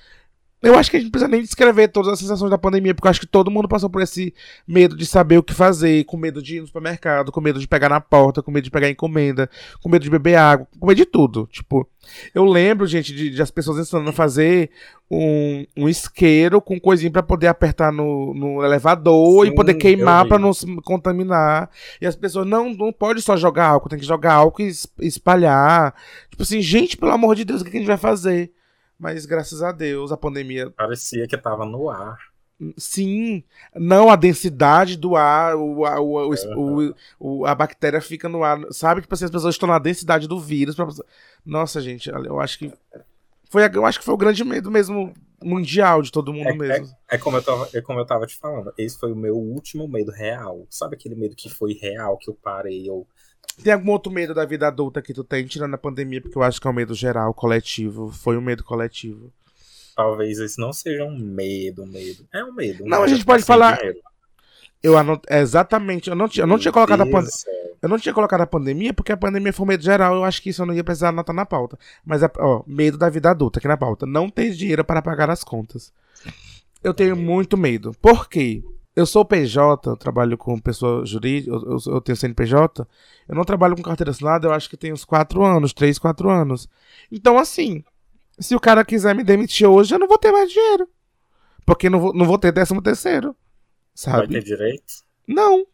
eu acho que a gente não precisa nem descrever todas as sensações da pandemia, porque eu acho que todo mundo passou por esse medo de saber o que fazer, com medo de ir no supermercado, com medo de pegar na porta, com medo de pegar encomenda, com medo de beber água, com medo de tudo. Tipo, eu lembro, gente, de, de as pessoas ensinando a fazer um, um isqueiro com coisinha para poder apertar no, no elevador Sim, e poder queimar para não se contaminar. E as pessoas, não, não pode só jogar álcool, tem que jogar álcool e espalhar. Tipo assim, gente, pelo amor de Deus, o que a gente vai fazer? Mas graças a Deus a pandemia. Parecia que tava no ar. Sim, não a densidade do ar, o, o, o, o, a bactéria fica no ar, sabe? Tipo assim, as pessoas estão na densidade do vírus. Pra... Nossa, gente, eu acho que foi, eu acho que foi o grande medo mesmo mundial de todo mundo é, mesmo. É, é, como eu tava, é como eu tava te falando, esse foi o meu último medo real. Sabe aquele medo que foi real, que eu parei, eu tem algum outro medo da vida adulta que tu tem, tirando a pandemia, porque eu acho que é um medo geral, coletivo. Foi um medo coletivo. Talvez esse não seja um medo, medo. É um medo. Um não, medo a gente pode falar. Eu anot... Exatamente, eu não, eu não tinha colocado a pandemia. Eu não tinha colocado a pandemia porque a pandemia foi um medo geral. Eu acho que isso eu não ia precisar anotar na pauta. Mas, ó, medo da vida adulta aqui na pauta. Não ter dinheiro para pagar as contas. Eu tenho muito medo. Por quê? Eu sou PJ, eu trabalho com pessoa jurídica, eu, eu, tenho CNPJ. Eu não trabalho com carteira assinada, eu acho que tem uns 4 anos, 3, 4 anos. Então, assim, se o cara quiser me demitir hoje, eu não vou ter mais dinheiro. Porque não vou, não vou ter décimo terceiro. Sabe? Vai ter direito? Não.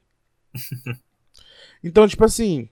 então, tipo assim,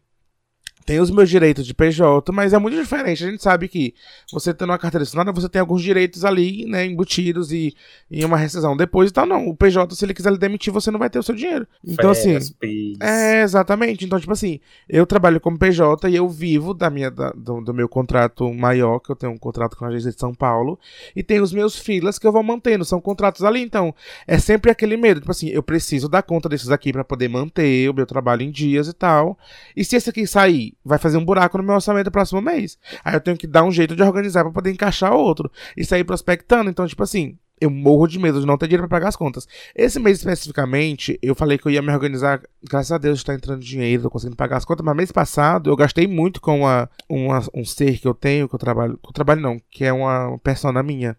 tem os meus direitos de PJ, mas é muito diferente. A gente sabe que você tendo uma carteira assinada, você tem alguns direitos ali, né, embutidos e em uma rescisão depois e tal. Não, o PJ, se ele quiser lhe demitir, você não vai ter o seu dinheiro. Então, Férias, assim. É, exatamente. Então, tipo assim, eu trabalho como PJ e eu vivo da minha, da, do, do, meu contrato maior, que eu tenho um contrato com a agência de São Paulo, e tem os meus filas que eu vou mantendo. São contratos ali. Então, é sempre aquele medo. Tipo assim, eu preciso dar conta desses aqui para poder manter o meu trabalho em dias e tal. E se esse aqui sair, vai fazer um buraco no meu orçamento do próximo mês. Aí eu tenho que dar um jeito de organizar para poder encaixar outro e sair prospectando. Então, tipo assim, eu morro de medo de não ter dinheiro para pagar as contas. Esse mês especificamente, eu falei que eu ia me organizar. Graças a Deus está entrando dinheiro, tô conseguindo pagar as contas. Mas mês passado eu gastei muito com uma, uma, um ser que eu tenho, que eu trabalho. Que eu trabalho não, que é uma persona minha,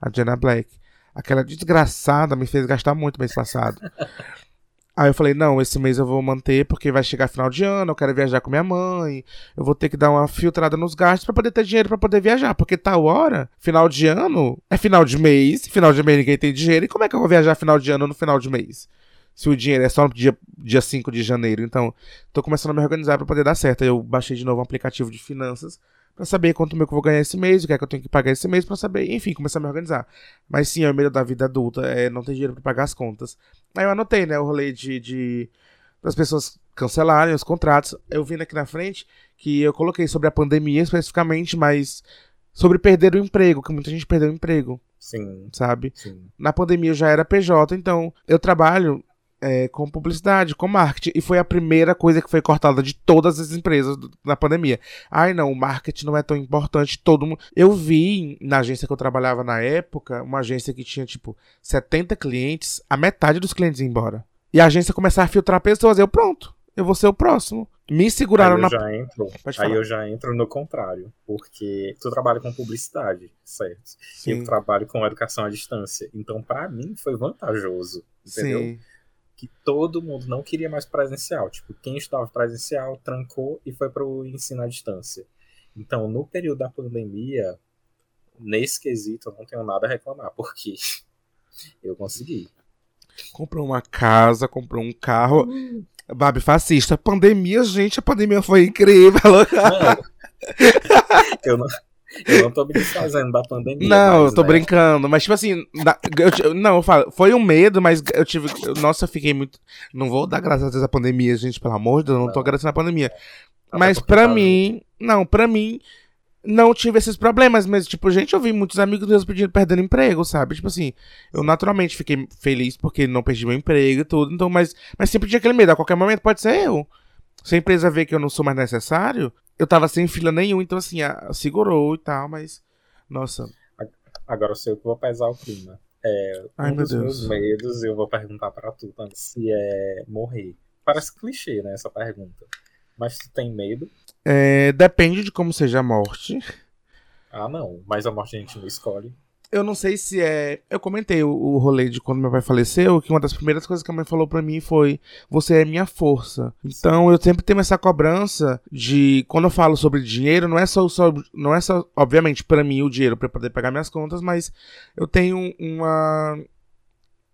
a Jenna Black. Aquela desgraçada me fez gastar muito mês passado. Aí eu falei, não, esse mês eu vou manter porque vai chegar final de ano, eu quero viajar com minha mãe, eu vou ter que dar uma filtrada nos gastos para poder ter dinheiro para poder viajar, porque tal hora, final de ano, é final de mês, final de mês ninguém tem dinheiro, e como é que eu vou viajar final de ano no final de mês? Se o dinheiro é só no dia, dia 5 de janeiro, então tô começando a me organizar para poder dar certo. Eu baixei de novo um aplicativo de finanças para saber quanto meu que eu vou ganhar esse mês, o que é que eu tenho que pagar esse mês para saber, enfim, começar a me organizar. Mas sim, é o medo da vida adulta, é não ter dinheiro para pagar as contas. Aí eu anotei, né, o rolê de, de das pessoas cancelarem os contratos. Eu vim aqui na frente que eu coloquei sobre a pandemia especificamente, mas sobre perder o emprego, que muita gente perdeu o emprego. Sim. Sabe? Sim. Na pandemia eu já era PJ, então eu trabalho é, com publicidade, com marketing. E foi a primeira coisa que foi cortada de todas as empresas do, na pandemia. Ai, não, o marketing não é tão importante. Todo mundo. Eu vi na agência que eu trabalhava na época, uma agência que tinha, tipo, 70 clientes, a metade dos clientes ia embora. E a agência começar a filtrar pessoas. Eu, pronto, eu vou ser o próximo. Me seguraram aí eu na. Já entro, aí eu já entro no contrário. Porque tu trabalha com publicidade, certo? Sim. Eu trabalho com educação à distância. Então, para mim, foi vantajoso. Entendeu? Sim que todo mundo não queria mais presencial. Tipo, quem estava presencial trancou e foi para o ensino à distância. Então, no período da pandemia, nesse quesito, eu não tenho nada a reclamar, porque eu consegui. Comprou uma casa, comprou um carro. Babi fascista. Pandemia, gente, a pandemia foi incrível. Não, eu não, eu não tô me desfazendo da pandemia. Não, mas, eu tô né, brincando. Mas, tipo assim, na- eu não, eu falo, foi um medo, mas eu tive. eu- Nossa, eu fiquei muito. Não vou dar graças a Deus à pandemia, gente, pelo amor de Deus, eu não tô Não. agradecendo a pandemia. até Mas pra tá- mim, não, pra mim, não tive esses problemas. Mas, tipo, gente, eu vi muitos amigos meus pedindo, perdendo emprego, sabe? Tipo assim, eu naturalmente fiquei feliz porque não perdi meu emprego e tudo. Então, mas, mas sempre tinha aquele medo, a qualquer momento pode ser eu. Se a empresa vê que eu não sou mais necessário, eu tava sem fila nenhum, então assim, a- segurou e tal, mas. Nossa. Agora eu sei o que vou pesar o clima. É, Ai, um meu dos Deus. meus medos, eu vou perguntar pra tu também, se é morrer. Parece clichê, né, essa pergunta. Mas tu tem medo? É, depende de como seja a morte. Ah, não. Mas a morte a gente não escolhe. Eu não sei se é. Eu comentei o, o rolê de quando meu pai faleceu, que uma das primeiras coisas que a mãe falou pra mim foi: Você é minha força. Então eu sempre tenho essa cobrança de. Quando eu falo sobre dinheiro, não é só. só não é só, obviamente, pra mim o dinheiro eu poder pagar minhas contas, mas eu tenho uma.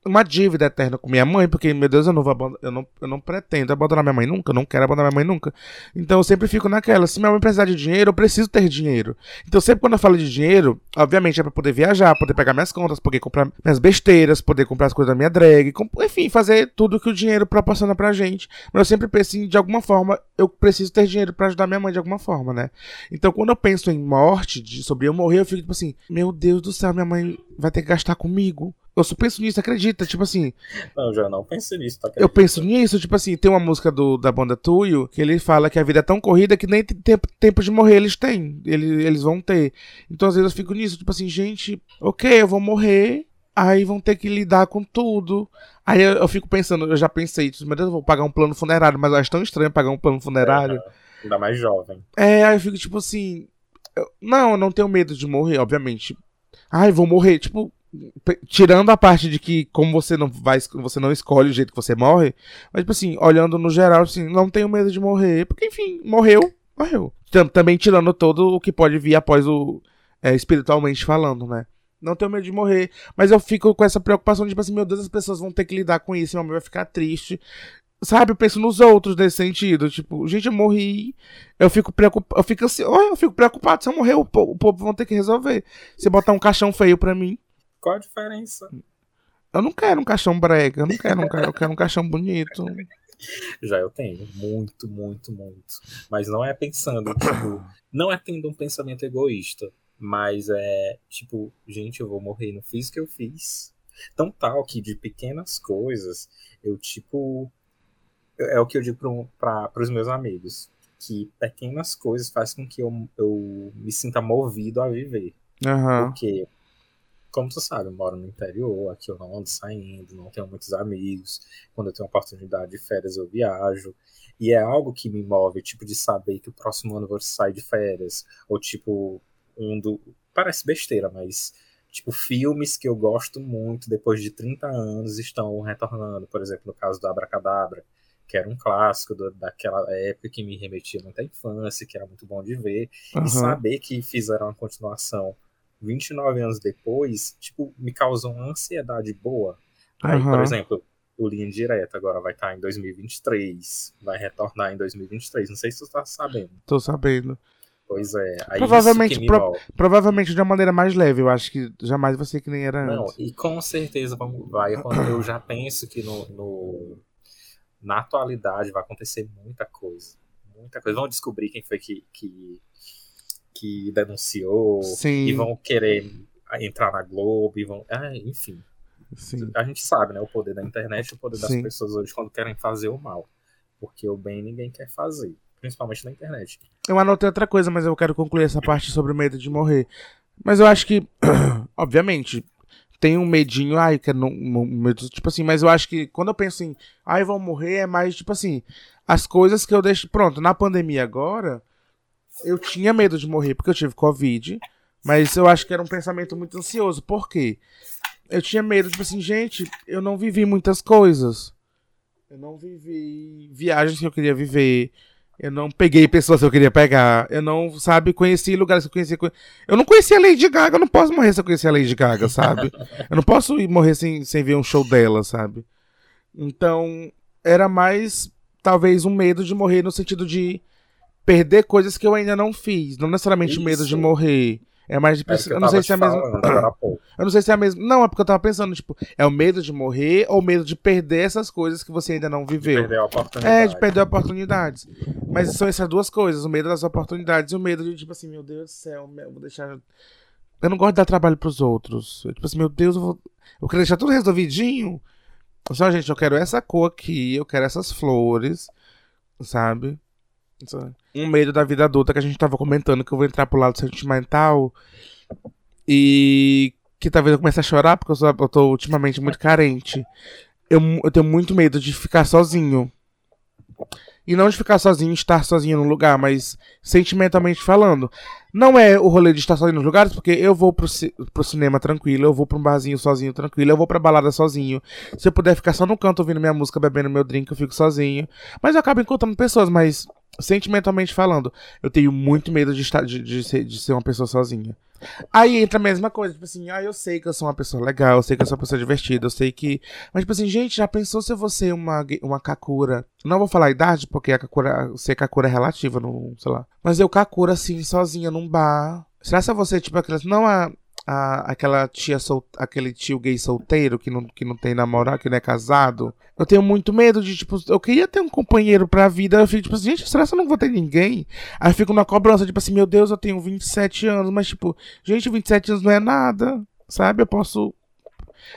Uma dívida eterna com minha mãe, porque, meu Deus, eu não, vou eu, não, eu não pretendo abandonar minha mãe nunca, eu não quero abandonar minha mãe nunca. Então eu sempre fico naquela, se minha mãe precisar de dinheiro, eu preciso ter dinheiro. Então sempre quando eu falo de dinheiro, obviamente é pra poder viajar, poder pegar minhas contas, poder comprar minhas besteiras, poder comprar as coisas da minha drag, enfim, fazer tudo que o dinheiro proporciona pra gente. Mas eu sempre penso em, de alguma forma, eu preciso ter dinheiro pra ajudar minha mãe de alguma forma, né? Então quando eu penso em morte, de- sobre eu morrer, eu fico tipo assim, meu Deus do céu, minha mãe vai ter que gastar comigo. Eu só penso nisso, acredita? Tipo assim, Não, eu já não pensei nisso, tá? eu penso nisso, tipo assim, tem uma música do, da banda Tuyo que ele fala que a vida é tão corrida que nem tem tempo, tempo de morrer eles têm. Eles, eles vão ter. Então às vezes eu fico nisso, tipo assim, gente, ok, eu vou morrer. Aí vão ter que lidar com tudo. Aí eu, eu fico pensando, eu já pensei, tipo, meu Deus, eu vou pagar um plano funerário, mas eu acho tão estranho pagar um plano funerário. Ainda mais jovem. É, aí eu fico tipo assim. eu- não, eu não tenho medo de morrer, obviamente. Ai, vou morrer. Tipo, tirando a parte de que, como você não vai, você não escolhe o jeito que você morre, mas, tipo assim, olhando no geral, assim, não tenho medo de morrer. Porque, enfim, morreu, morreu. Tam- Também tirando todo o que pode vir após o. é, espiritualmente falando, né? Não tenho medo de morrer. Mas eu fico com essa preocupação de, tipo assim, meu Deus, as pessoas vão ter que lidar com isso, minha mãe vai ficar triste. Sabe, eu penso nos outros nesse sentido. Tipo, gente, eu morri. Eu fico preocupado. Eu fico assim, eu fico preocupado. Se eu morrer, o, po- o povo vão ter que resolver. Se botar um caixão feio pra mim, Qual a diferença? eu não quero um caixão brega. Eu não quero um, ca- eu quero um caixão bonito. Já eu tenho. Muito, muito, muito. Mas não é pensando, tipo, não é tendo um pensamento egoísta. Mas é, tipo, gente, eu vou morrer, não fiz o que eu fiz. Tão tal que de pequenas coisas, eu, tipo. É o que eu digo para os meus amigos. Que pequenas coisas fazem com que eu, eu me sinta movido a viver. Aham. Porque, como tu sabe, eu moro no interior, aqui eu não ando saindo, não tenho muitos amigos. Quando eu tenho oportunidade de férias, eu viajo. E é algo que me move, tipo, de saber que o próximo ano eu vou sair de férias. Ou, tipo, um do. Parece besteira, mas. Tipo, filmes que eu gosto muito depois de 30 anos estão retornando. Por exemplo, no caso do Abracadabra, que era um clássico do- daquela época que me remetia muito à infância, que era muito bom de ver. E aham. saber que fizeram uma continuação 29 anos depois, tipo, me causou uma ansiedade boa. Aí, por Aham. exemplo, o Linha Direta agora vai estar em 2023, vai retornar em 2023, não sei se tu tá sabendo. Tô sabendo. Pois é, aí Provavelmente pro-. Provavelmente de uma maneira mais leve. Eu acho que jamais vai ser que nem era Não, antes. e com certeza vamos, vai, eu já penso que no, no- na atualidade vai acontecer muita coisa. Muita coisa. Vão descobrir quem foi que, que, que denunciou, Sim. e vão querer entrar na Globo, e vão. Ah, enfim. Sim. A gente sabe, né? O poder da internet o poder das Sim. pessoas hoje quando querem fazer o mal. Porque o bem ninguém quer fazer. Principalmente na internet. Eu anotei outra coisa, mas eu quero concluir essa parte sobre o medo de morrer. Mas eu acho que, obviamente, tem um medinho, ai, que é um medo, tipo assim, mas eu acho que quando eu penso em, ai, vão morrer, é mais, tipo assim, as coisas que eu deixo. Pronto, na pandemia agora, eu tinha medo de morrer porque eu tive Covid, mas eu acho que era um pensamento muito ansioso. Por quê? Eu tinha medo, tipo assim, gente, eu não vivi muitas coisas. Eu não vivi viagens que eu queria viver. Eu não peguei pessoas que eu queria pegar. Eu não, sabe, conheci lugares que eu conhecia. Eu não conhecia a Lady Gaga, eu não posso morrer se eu conhecer a Lady Gaga, sabe? eu não posso ir morrer sem, sem ver um show dela, sabe? Então, era mais talvez um medo de morrer no sentido de perder coisas que eu ainda não fiz. Não necessariamente medo de Isso. morrer. É mais de o que eu não sei se é a mesma. Eu não sei se é a mesma. Não, é porque eu tava pensando, tipo, é o medo de morrer ou o medo de perder essas coisas que você ainda não viveu? Perdeu a oportunidade. É, de perder oportunidades. Mas são essas duas coisas, o medo das oportunidades e o medo de, tipo assim, meu Deus do céu, eu vou deixar. Eu não gosto de dar trabalho pros outros. Eu, tipo assim, meu Deus, eu vou. Eu quero deixar tudo resolvidinho. Só, gente, eu quero essa cor aqui, eu quero essas flores, sabe? Isso- Um medo da vida adulta que a gente tava comentando, que eu vou entrar pro lado sentimental e que talvez eu comece a chorar porque eu, sou, eu tô ultimamente muito carente. Eu, eu tenho muito medo de ficar sozinho. E não de ficar sozinho, estar sozinho num lugar, mas sentimentalmente falando. Não é o rolê de estar sozinho nos lugares, porque eu vou pro, ci- pro cinema tranquilo, eu vou pra um barzinho sozinho tranquilo, eu vou pra balada sozinho. Se eu puder ficar só no canto ouvindo minha música, bebendo meu drink, eu fico sozinho. Mas eu acabo encontrando pessoas, mas sentimentalmente falando, eu tenho muito medo de, estar, de, de ser, de ser uma pessoa sozinha. Aí entra a mesma coisa, tipo assim, ah, eu sei que eu sou uma pessoa legal, eu sei que eu sou uma pessoa divertida, eu sei que. Mas, tipo assim, gente, já pensou se eu vou ser uma, uma Kakura? Não vou falar a idade, porque a Kakura, ser Kakura é relativa, não, sei lá. Mas eu Kakura, assim, sozinha num bar. Será se ser, tipo, aquelas. Não a. a aquela tia sol, aquele tio gay solteiro que não, que não tem namorado, que não é casado. Eu tenho muito medo de, tipo, eu queria ter um companheiro pra vida. Eu fico, tipo assim, gente, será que eu não vou ter ninguém? Aí eu fico na cobrança, tipo assim, meu Deus, eu tenho 27 anos, mas, tipo, gente, 27 anos não é nada, sabe? Eu posso.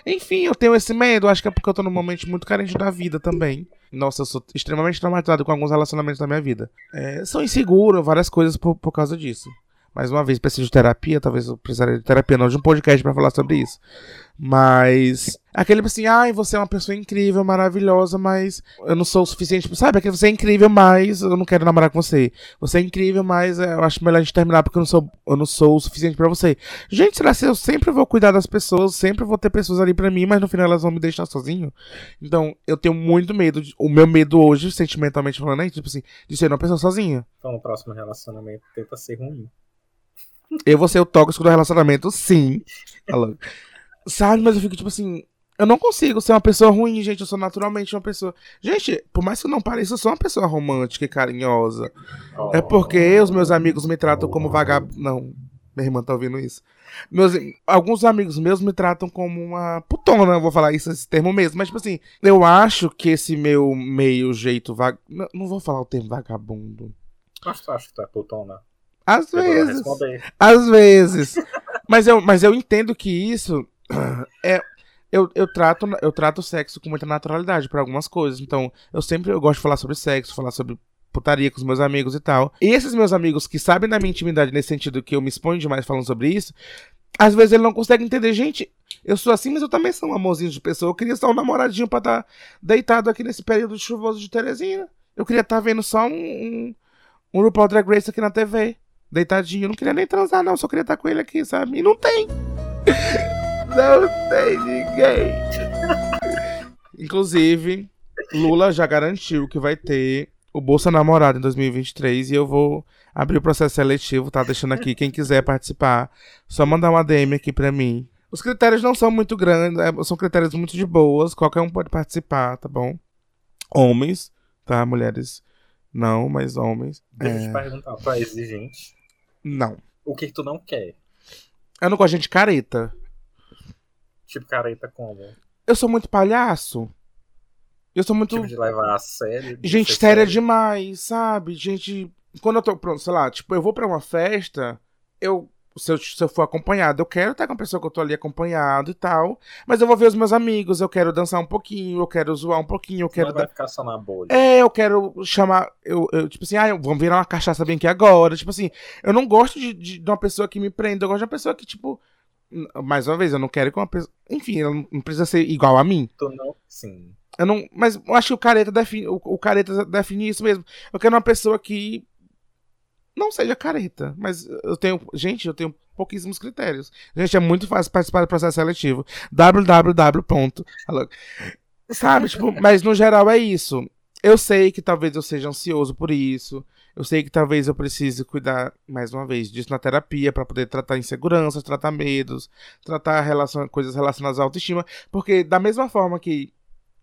Enfim, eu tenho esse medo. Acho que é porque eu tô num momento muito carente da vida também. Nossa, eu sou extremamente traumatizado com alguns relacionamentos da minha vida. É, sou inseguro, várias coisas por, por causa disso. Mais uma vez, preciso de terapia. Talvez eu precisaria de terapia, não de um podcast pra falar sobre isso. Mas. Aquele assim, ai, você é uma pessoa incrível, maravilhosa, mas eu não sou o suficiente. Sabe, aquele você é incrível, mas eu não quero namorar com você. Você é incrível, mas é, eu acho melhor a gente terminar porque eu não sou, eu não sou o suficiente pra você. Gente, será que eu sempre vou cuidar das pessoas, sempre vou ter pessoas ali pra mim, mas no final elas vão me deixar sozinho? Então, eu tenho muito medo. de- o meu medo hoje, sentimentalmente falando, é tipo assim, de ser uma pessoa sozinha. Então, no próximo relacionamento, tenta ser ruim. Eu vou ser o tóxico do relacionamento, sim. Sabe, mas eu fico tipo assim. Eu não consigo ser uma pessoa ruim, gente. Eu sou naturalmente uma pessoa. Gente, por mais que eu não pareça, eu sou uma pessoa romântica e carinhosa. É porque os meus amigos me tratam como vagabundo. Não, minha irmã tá ouvindo isso. Meus, alguns amigos meus me tratam como uma putona, eu vou falar isso, esse termo mesmo. Mas, tipo assim, eu acho que esse meu meio jeito vag... Não, não vou falar o termo vagabundo. Acha que tu é putona? Às vezes. Às vezes. mas, eu, mas eu entendo que isso é. Eu, eu, trato, eu trato o sexo com muita naturalidade para algumas coisas. Então, eu sempre eu gosto de falar sobre sexo, falar sobre putaria com os meus amigos e tal. E esses meus amigos que sabem da minha intimidade nesse sentido que eu me exponho demais falando sobre isso, às vezes ele não consegue entender. Gente, eu sou assim, mas eu também sou um amorzinho de pessoa. Eu queria só um namoradinho pra estar deitado aqui nesse período chuvoso de Teresina. Eu queria estar vendo só um, um, um RuPaul Drag Race aqui na TV. Deitadinho. Eu não queria nem transar, não. Só queria estar com ele aqui, sabe? E não tem. Não tem ninguém. Inclusive, Lula já garantiu que vai ter o Bolsa Namorado em 2023 e eu vou abrir o processo seletivo, tá? Deixando aqui quem quiser participar. Só mandar uma DM aqui pra mim. Os critérios não são muito grandes, é, são critérios muito de boas. Qualquer um pode participar, tá bom? Homens, tá? Mulheres não, mas homens. Deixa eu É, te perguntar, tu é exigente? Não. O que, que tu não quer? Eu não gosto de gente careta. Tipo, careta como? Eu sou muito palhaço. Eu sou muito. Tipo, de levar a sério? Gente séria sério? demais, sabe? Gente. Quando eu tô pronto, sei lá, tipo, eu vou pra uma festa, eu. Se eu, se eu for acompanhado, eu quero estar com a pessoa que eu tô ali acompanhado e tal. Mas eu vou ver os meus amigos, eu quero dançar um pouquinho, eu quero zoar um pouquinho, eu quero. Não vai dar- ficar só na bolha. É, eu quero chamar. Eu, eu, tipo assim, ah, eu- vamos virar uma cachaça bem aqui agora. Tipo assim, eu não gosto de, de, de uma pessoa que me prenda, eu gosto de uma pessoa que, tipo. Mais uma vez, eu não quero que uma pessoa. Enfim, ela não não precisa ser igual a mim. Tu não. Sim. Eu não, mas eu acho que o careta define, o, o careta define isso mesmo. Eu quero uma pessoa que não seja careta, mas eu tenho, gente, eu tenho pouquíssimos critérios. Gente, é muito fácil participar do processo seletivo. www. Sabe, tipo, mas no geral é isso. Eu sei que talvez eu seja ansioso por isso. Eu sei que talvez eu precise cuidar, mais uma vez, disso na terapia para poder tratar inseguranças, tratar medos, tratar relação, coisas relacionadas à autoestima. Porque da mesma forma que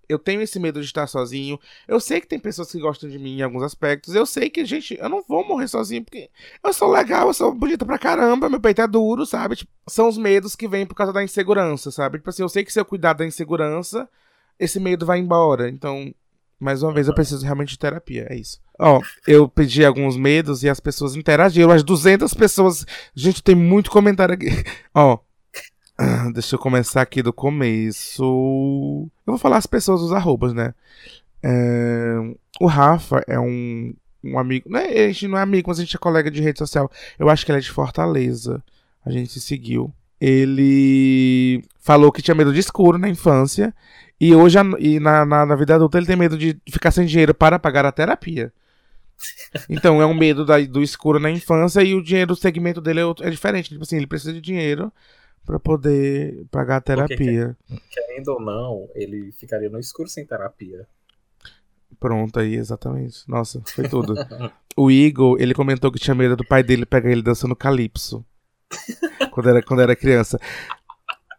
eu tenho esse medo de estar sozinho. Eu sei que tem pessoas que gostam de mim em alguns aspectos. Eu sei que, gente, eu não vou morrer sozinho porque eu sou legal, eu sou bonita pra caramba, meu peito é duro, sabe? Tipo, são os medos que vêm por causa da insegurança, sabe? Tipo assim, eu sei que se eu cuidar da insegurança, esse medo vai embora. Então, mais uma vez, eu preciso realmente de terapia. É isso. Ó, eu pedi alguns medos e as pessoas interagiram. As 200 pessoas. Gente, tem muito comentário aqui. Ó. Deixa eu começar aqui do começo. Eu vou falar as pessoas, os arrobas, né? É... O Rafa é um, um amigo. Não é, a gente não é amigo, mas a gente é colega de rede social. Eu acho que ele é de Fortaleza. A gente se seguiu. Ele falou que tinha medo de escuro na infância e hoje, e na, na, na, vida adulta, ele tem medo de ficar sem dinheiro para pagar a terapia. Então, é um medo da, do escuro na infância e o dinheiro, o segmento dele é, é diferente. Tipo assim, ele precisa de dinheiro para poder pagar a terapia. Porque, querendo ou não, ele ficaria no escuro sem terapia. Pronto, aí, exatamente. Nossa, foi tudo. o Igor, ele comentou que tinha medo do pai dele pegar ele dançando calypso. quando, era, quando era criança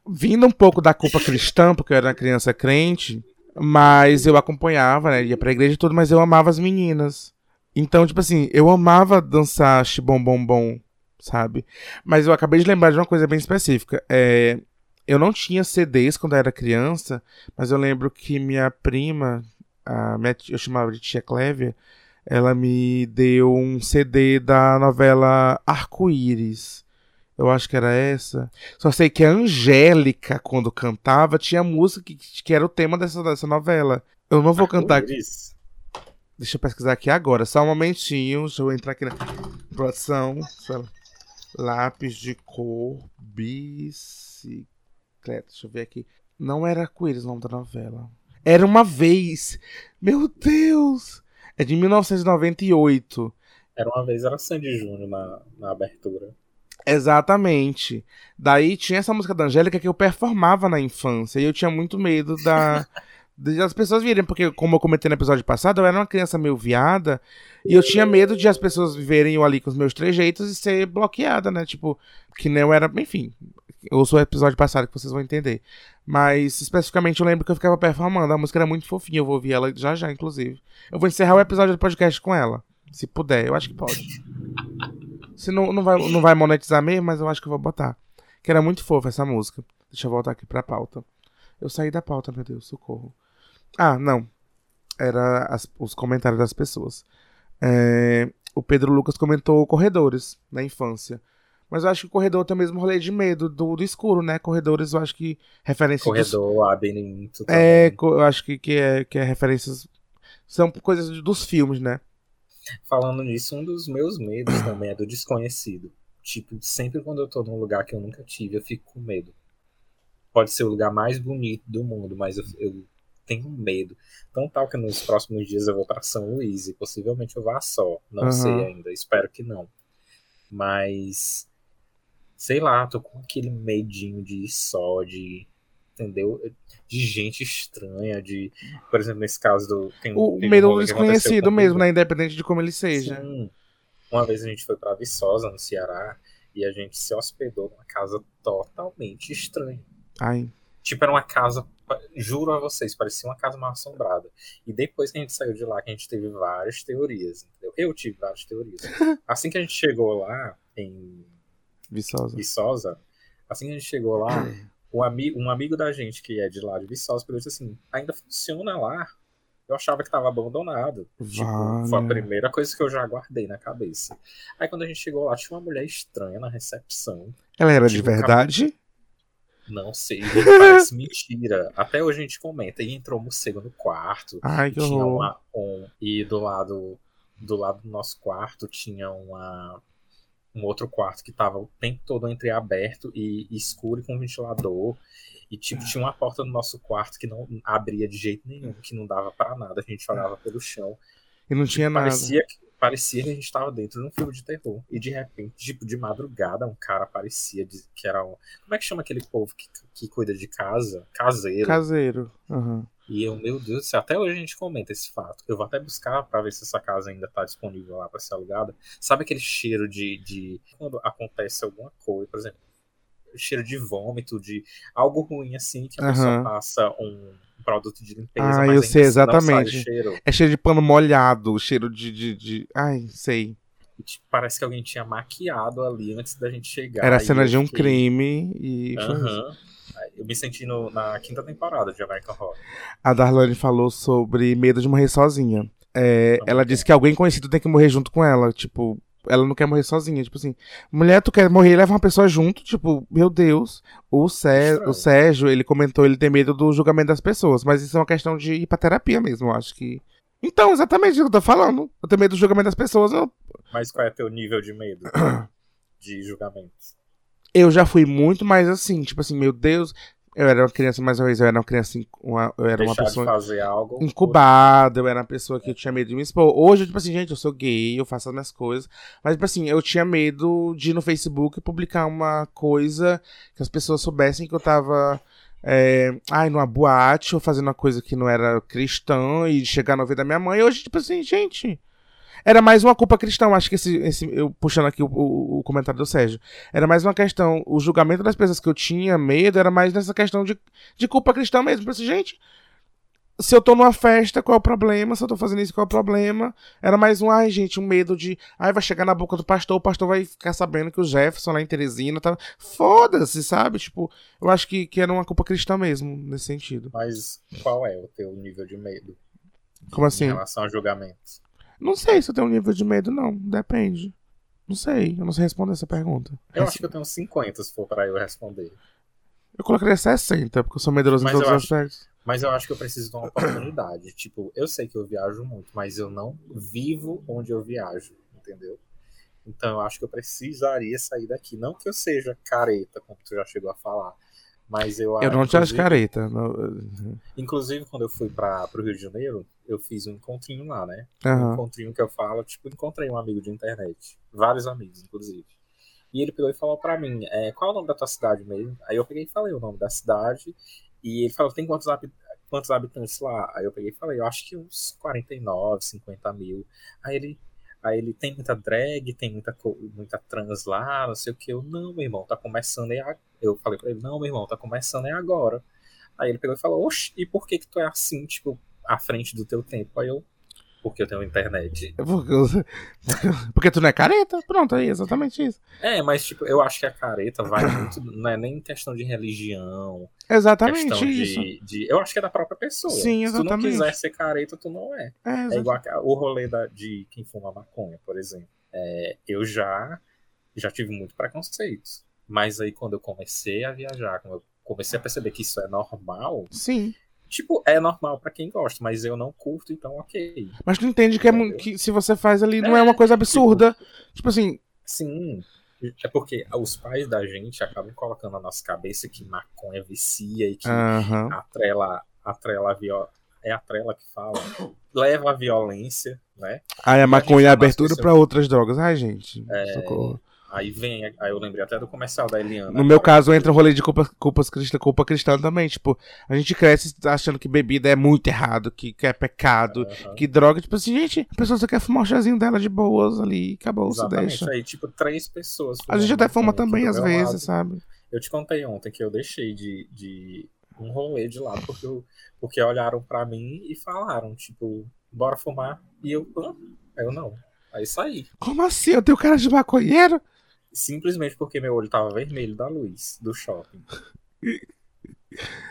vindo um pouco da culpa cristã, porque eu era uma criança crente, mas eu acompanhava, né? Ia pra igreja e tudo, mas eu amava as meninas. Então, tipo assim, eu amava dançar bom bom bom, sabe? Mas eu acabei de lembrar de uma coisa bem específica. É, eu não tinha CDs quando eu era criança, mas eu lembro que minha prima, a minha, eu chamava de tia Clévia, ela me deu um CD da novela Arco-Íris. Eu acho que era essa. Só sei que a Angélica, quando cantava, tinha música que, que era o tema dessa, dessa novela. Eu não vou cantar aqui. Deixa eu pesquisar aqui agora, só um momentinho. Deixa eu entrar aqui na produção. Lápis de cor, bicicleta. Deixa eu ver aqui. Não era Coelhos o nome da novela. Era uma vez. Meu Deus! É de 1998. Era uma vez, era Sandy Júnior na, na abertura. Exatamente. Daí tinha essa música da Angélica que eu performava na infância. E eu tinha muito medo da. as pessoas virem, porque, como eu comentei no episódio passado, eu era uma criança meio viada. E eu tinha medo de as pessoas verem eu ali com os meus trejeitos e ser bloqueada, né? Tipo, que não era. Enfim, sou o episódio passado que vocês vão entender. Mas, especificamente, eu lembro que eu ficava performando. A música era muito fofinha, eu vou ouvir ela já já, inclusive. Eu vou encerrar o episódio do podcast com ela. Se puder, eu acho que pode. Se não, não, vai, não vai monetizar mesmo, mas eu acho que eu vou botar. Que era muito fofa essa música. Deixa eu voltar aqui pra pauta. Eu saí da pauta, meu Deus, socorro. Ah, não. Era as, os comentários das pessoas. É, o Pedro Lucas comentou corredores na infância. Mas eu acho que o corredor tem o mesmo rolê de medo do, do escuro, né? Corredores, eu acho que referência. Corredor, dos... labirinto. É, eu acho que, que, é, que é referências. São coisas dos filmes, né? Falando nisso, um dos meus medos também é do desconhecido. Tipo, sempre quando eu tô num lugar que eu nunca tive, eu fico com medo. Pode ser o lugar mais bonito do mundo, mas eu, eu tenho medo. Tão tal que nos próximos dias eu vou para São Luís e possivelmente eu vá só. Não uhum. sei ainda, espero que não. Mas sei lá, tô com aquele medinho de ir só, de entendeu? De gente estranha, de, por exemplo, nesse caso do tem, o medo um desconhecido mesmo, né, independente de como ele seja. Sim. Uma vez a gente foi para Viçosa, no Ceará, e a gente se hospedou numa casa totalmente estranha. Ai. Tipo, era uma casa, juro a vocês, parecia uma casa mal assombrada. E depois que a gente saiu de lá, que a gente teve várias teorias, entendeu? Eu tive várias teorias. assim que a gente chegou lá, em Viçosa, Viçosa assim que a gente chegou lá, um, amigo, um amigo da gente que é de lá de Viçosa perguntou assim: ainda funciona lá? Eu achava que estava abandonado. Tipo, foi a primeira coisa que eu já guardei na cabeça. Aí quando a gente chegou lá, tinha uma mulher estranha na recepção. Ela era tipo, de verdade? Não sei, parece mentira. Até hoje a gente comenta. E entrou morcego no quarto. Ai, que tinha uma, um, E do lado do lado do nosso quarto tinha uma um outro quarto que tava o tempo todo entreaberto e escuro e com ventilador. E tipo, tinha uma porta no nosso quarto que não abria de jeito nenhum, que não dava para nada, a gente olhava pelo chão. E não tinha nada. Parecia que, parecia que a gente tava dentro de um filme de terror. E de repente, tipo, de madrugada, um cara aparecia de, que era um. Como é que chama aquele povo que, que cuida de casa? Caseiro. Caseiro. Uhum. E eu, meu Deus do céu, até hoje a gente comenta esse fato. Eu vou até buscar para ver se essa casa ainda tá disponível lá para ser alugada. Sabe aquele cheiro de, de. Quando acontece alguma coisa, por exemplo, cheiro de vômito, de algo ruim assim, que a uhum. pessoa passa um produto de limpeza. Ah, eu sei assim exatamente. cheiro. É cheiro de pano molhado, cheiro de. de, de... Ai, sei. Tipo, parece que alguém tinha maquiado ali antes da gente chegar. Era a cena de um fiquei- crime e. Aham. Eu me senti no- na quinta temporada de American Horror. A Darlene falou sobre medo de morrer sozinha. É, ela disse que alguém conhecido tem que morrer junto com ela. Tipo, ela não quer morrer sozinha. Tipo assim, mulher, tu quer morrer e leva uma pessoa junto? Tipo, meu Deus. O, Estranho. o Sérgio, ele comentou, ele tem medo do julgamento das pessoas. Mas isso é uma questão de ir pra terapia mesmo, eu acho que. Então, exatamente o que eu tô falando. Eu tenho medo do julgamento das pessoas. Eu, Mas qual é teu nível de medo de julgamentos? eu já fui muito mais assim, tipo assim, meu Deus. Eu era uma criança, mais uma vez, eu era uma criança, uma- eu era uma pessoa de fazer algo. incubada, eu era uma pessoa que eu tinha medo de me expor. Hoje, tipo assim, gente, eu sou gay, eu faço as minhas coisas. Mas, tipo assim, eu tinha medo de ir no Facebook publicar uma coisa que as pessoas soubessem que eu tava. É, ai, numa boate ou fazendo uma coisa que não era cristã e chegar no ouvido da minha mãe. Hoje, tipo assim, gente. Era mais uma culpa cristã, acho que esse, esse eu puxando aqui o, o- o comentário do Sérgio. Era mais uma questão, o julgamento das pessoas que eu tinha medo era mais nessa questão de, de culpa cristã mesmo. Tipo assim, gente, se eu tô numa festa, qual é o problema? Se eu tô fazendo isso, qual é o problema? Era mais um, ai, gente, um medo de. Ai, vai chegar na boca do pastor, o pastor vai ficar sabendo que o Jefferson lá em Teresina tá. Foda-se, sabe? Tipo, eu acho que, que era uma culpa cristã mesmo, nesse sentido. Mas qual é o teu nível de medo? Como assim? Em relação a julgamentos. Não sei se eu tenho um nível de medo, não. Depende. Não sei, eu não sei responder essa pergunta. Eu acho que eu tenho 50 se for pra eu responder. Eu colocaria 60, porque eu sou medroso Mas em todos os acho- aspectos. Mas eu acho que eu preciso de uma oportunidade. tipo, eu sei que eu viajo muito, mas eu não vivo onde eu viajo, entendeu? Então eu acho que eu precisaria sair daqui. Não que eu seja careta, como tu já chegou a falar. Mas eu Eu não te acho careta. não- Inclusive, quando eu fui para o Rio de Janeiro, eu fiz um encontrinho lá, né? Um Aham. encontrinho que eu falo, tipo, encontrei um amigo de internet. Vários amigos, inclusive. E ele pegou e falou pra mim, é, qual é o nome da tua cidade mesmo? Aí eu peguei e falei o nome da cidade. E ele falou, tem quantos, habi- quantos habitantes lá? Aí eu peguei e falei, eu acho que uns 49, 50 mil. Aí ele, aí ele tem muita drag, tem muita, muita trans lá, não sei o que. Eu, não, meu irmão, tá começando é a... Eu falei pra ele, não, meu irmão, tá começando é agora. Aí ele pegou e falou, oxe, e por que que tu é assim, tipo, à frente do teu tempo? Aí eu, porque eu tenho internet. Porque, eu- porque tu não é careta? Pronto, aí, exatamente isso. É, mas tipo, eu acho que a careta vai muito, não é nem questão de religião, Exatamente questão isso. de, de- Eu acho que é da própria pessoa. Sim, Se tu não exatamente. quiser ser careta, tu não é. É, É exatamente. igual a- o rolê da, de quem fuma maconha, por exemplo. É, eu já, já tive muito preconceito. Mas aí quando eu comecei a viajar, quando eu comecei a perceber que isso é normal, Sim. Tipo, é normal pra quem gosta, mas eu não curto, então ok. Mas tu entende que, é, que se você faz ali não é É, uma coisa absurda. Tipo assim, Sim. É porque os pais da gente acabam colocando na nossa cabeça que maconha vicia e que aham. atrela, atrela a viol... é a trela que fala, leva à violência, né? Aí a a maconha é fala abertura pra outras drogas. Ai, gente. É, Socorro. Aí vem, aí eu lembrei até do comercial da Eliana. No meu caso, entra o rolê de culpa, culpas cristã, culpa cristã também. Tipo, a gente cresce achando que bebida é muito errado, que, que é pecado, Aham. que droga. Tipo assim, gente, a pessoa só quer fumar o chazinho dela de boas ali, acabou, se deixa. Aí, tipo, três pessoas. A gente até fuma também, às meu vezes, lado. sabe? Eu te contei ontem que eu deixei de, de um rolê de lado, porque, eu, porque olharam pra mim e falaram, tipo, bora fumar. E eu? Aí eu não. Aí saí. Como assim? Eu tenho cara de maconheiro? Simplesmente porque meu olho tava vermelho da luz do shopping.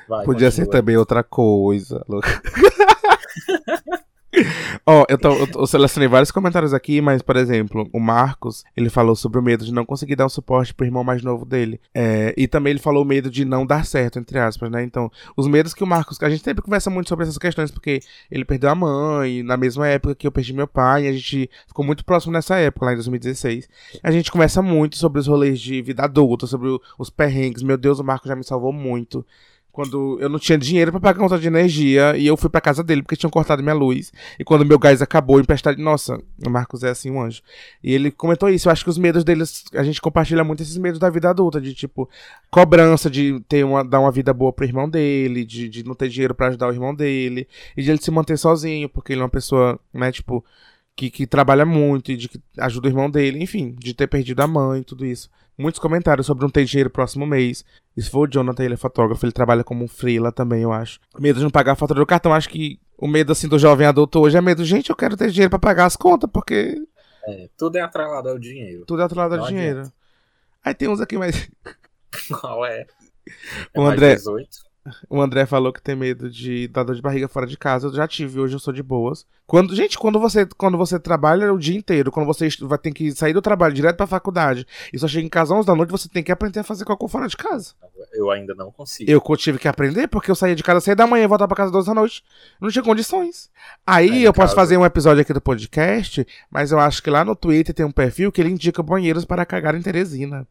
Vai, Podia ser continua. também outra coisa. Ó, eu, tô- eu eu selecionei vários comentários aqui, mas, por exemplo, o Marcos, ele falou sobre o medo de não conseguir dar um suporte pro irmão mais novo dele. É, e também ele falou o medo de não dar certo, entre aspas, né? Então, os medos que o Marcos. A gente sempre conversa muito sobre essas questões, porque ele perdeu a mãe, na mesma época que eu perdi meu pai, e a gente ficou muito próximo nessa época, lá em 2016. A gente conversa muito sobre os rolês de vida adulta, sobre os perrengues. Meu Deus, o Marcos já me salvou muito. Quando eu não tinha dinheiro pra pagar conta de energia e eu fui pra casa dele porque tinham cortado minha luz. E quando meu gás acabou, emprestado. Nossa, o Marcos é assim um anjo. E ele comentou isso. Eu acho que os medos deles. A gente compartilha muito esses medos da vida adulta. De tipo, cobrança de ter uma, dar uma vida boa pro irmão dele. De, de não ter dinheiro pra ajudar o irmão dele. E de ele se manter sozinho, porque ele é uma pessoa, né, tipo. Que, que trabalha muito e de que ajuda o irmão dele, enfim, de ter perdido a mãe e tudo isso. Muitos comentários sobre não ter dinheiro próximo mês. Isso foi o Jonathan, ele é fotógrafo, ele trabalha como um freela também, eu acho. Medo de não pagar a fatura do cartão, acho que o medo assim do jovem adulto hoje é medo, gente, eu quero ter dinheiro para pagar as contas, porque É, tudo é atrelado ao dinheiro. tudo é outro lado Não do dinheiro. adianta. Aí tem uns aqui, mas Qual é? É O mais André- 18? O André falou que tem medo de dar dor de barriga fora de casa. Eu já tive, hoje eu sou de boas. Quando, gente, quando você, quando você trabalha o dia inteiro, quando você vai ter que sair do trabalho direto pra faculdade e só chega em casa às 11 da noite, você tem que aprender a fazer cocô fora de casa. Eu ainda não consigo. Eu tive que aprender porque eu saía de casa às 6 da manhã e voltava pra casa às 12 da noite. Não tinha condições. Aí Aí, eu posso caso- fazer um episódio aqui do podcast, mas eu acho que lá no Twitter tem um perfil que ele indica banheiros para cagar em Teresina.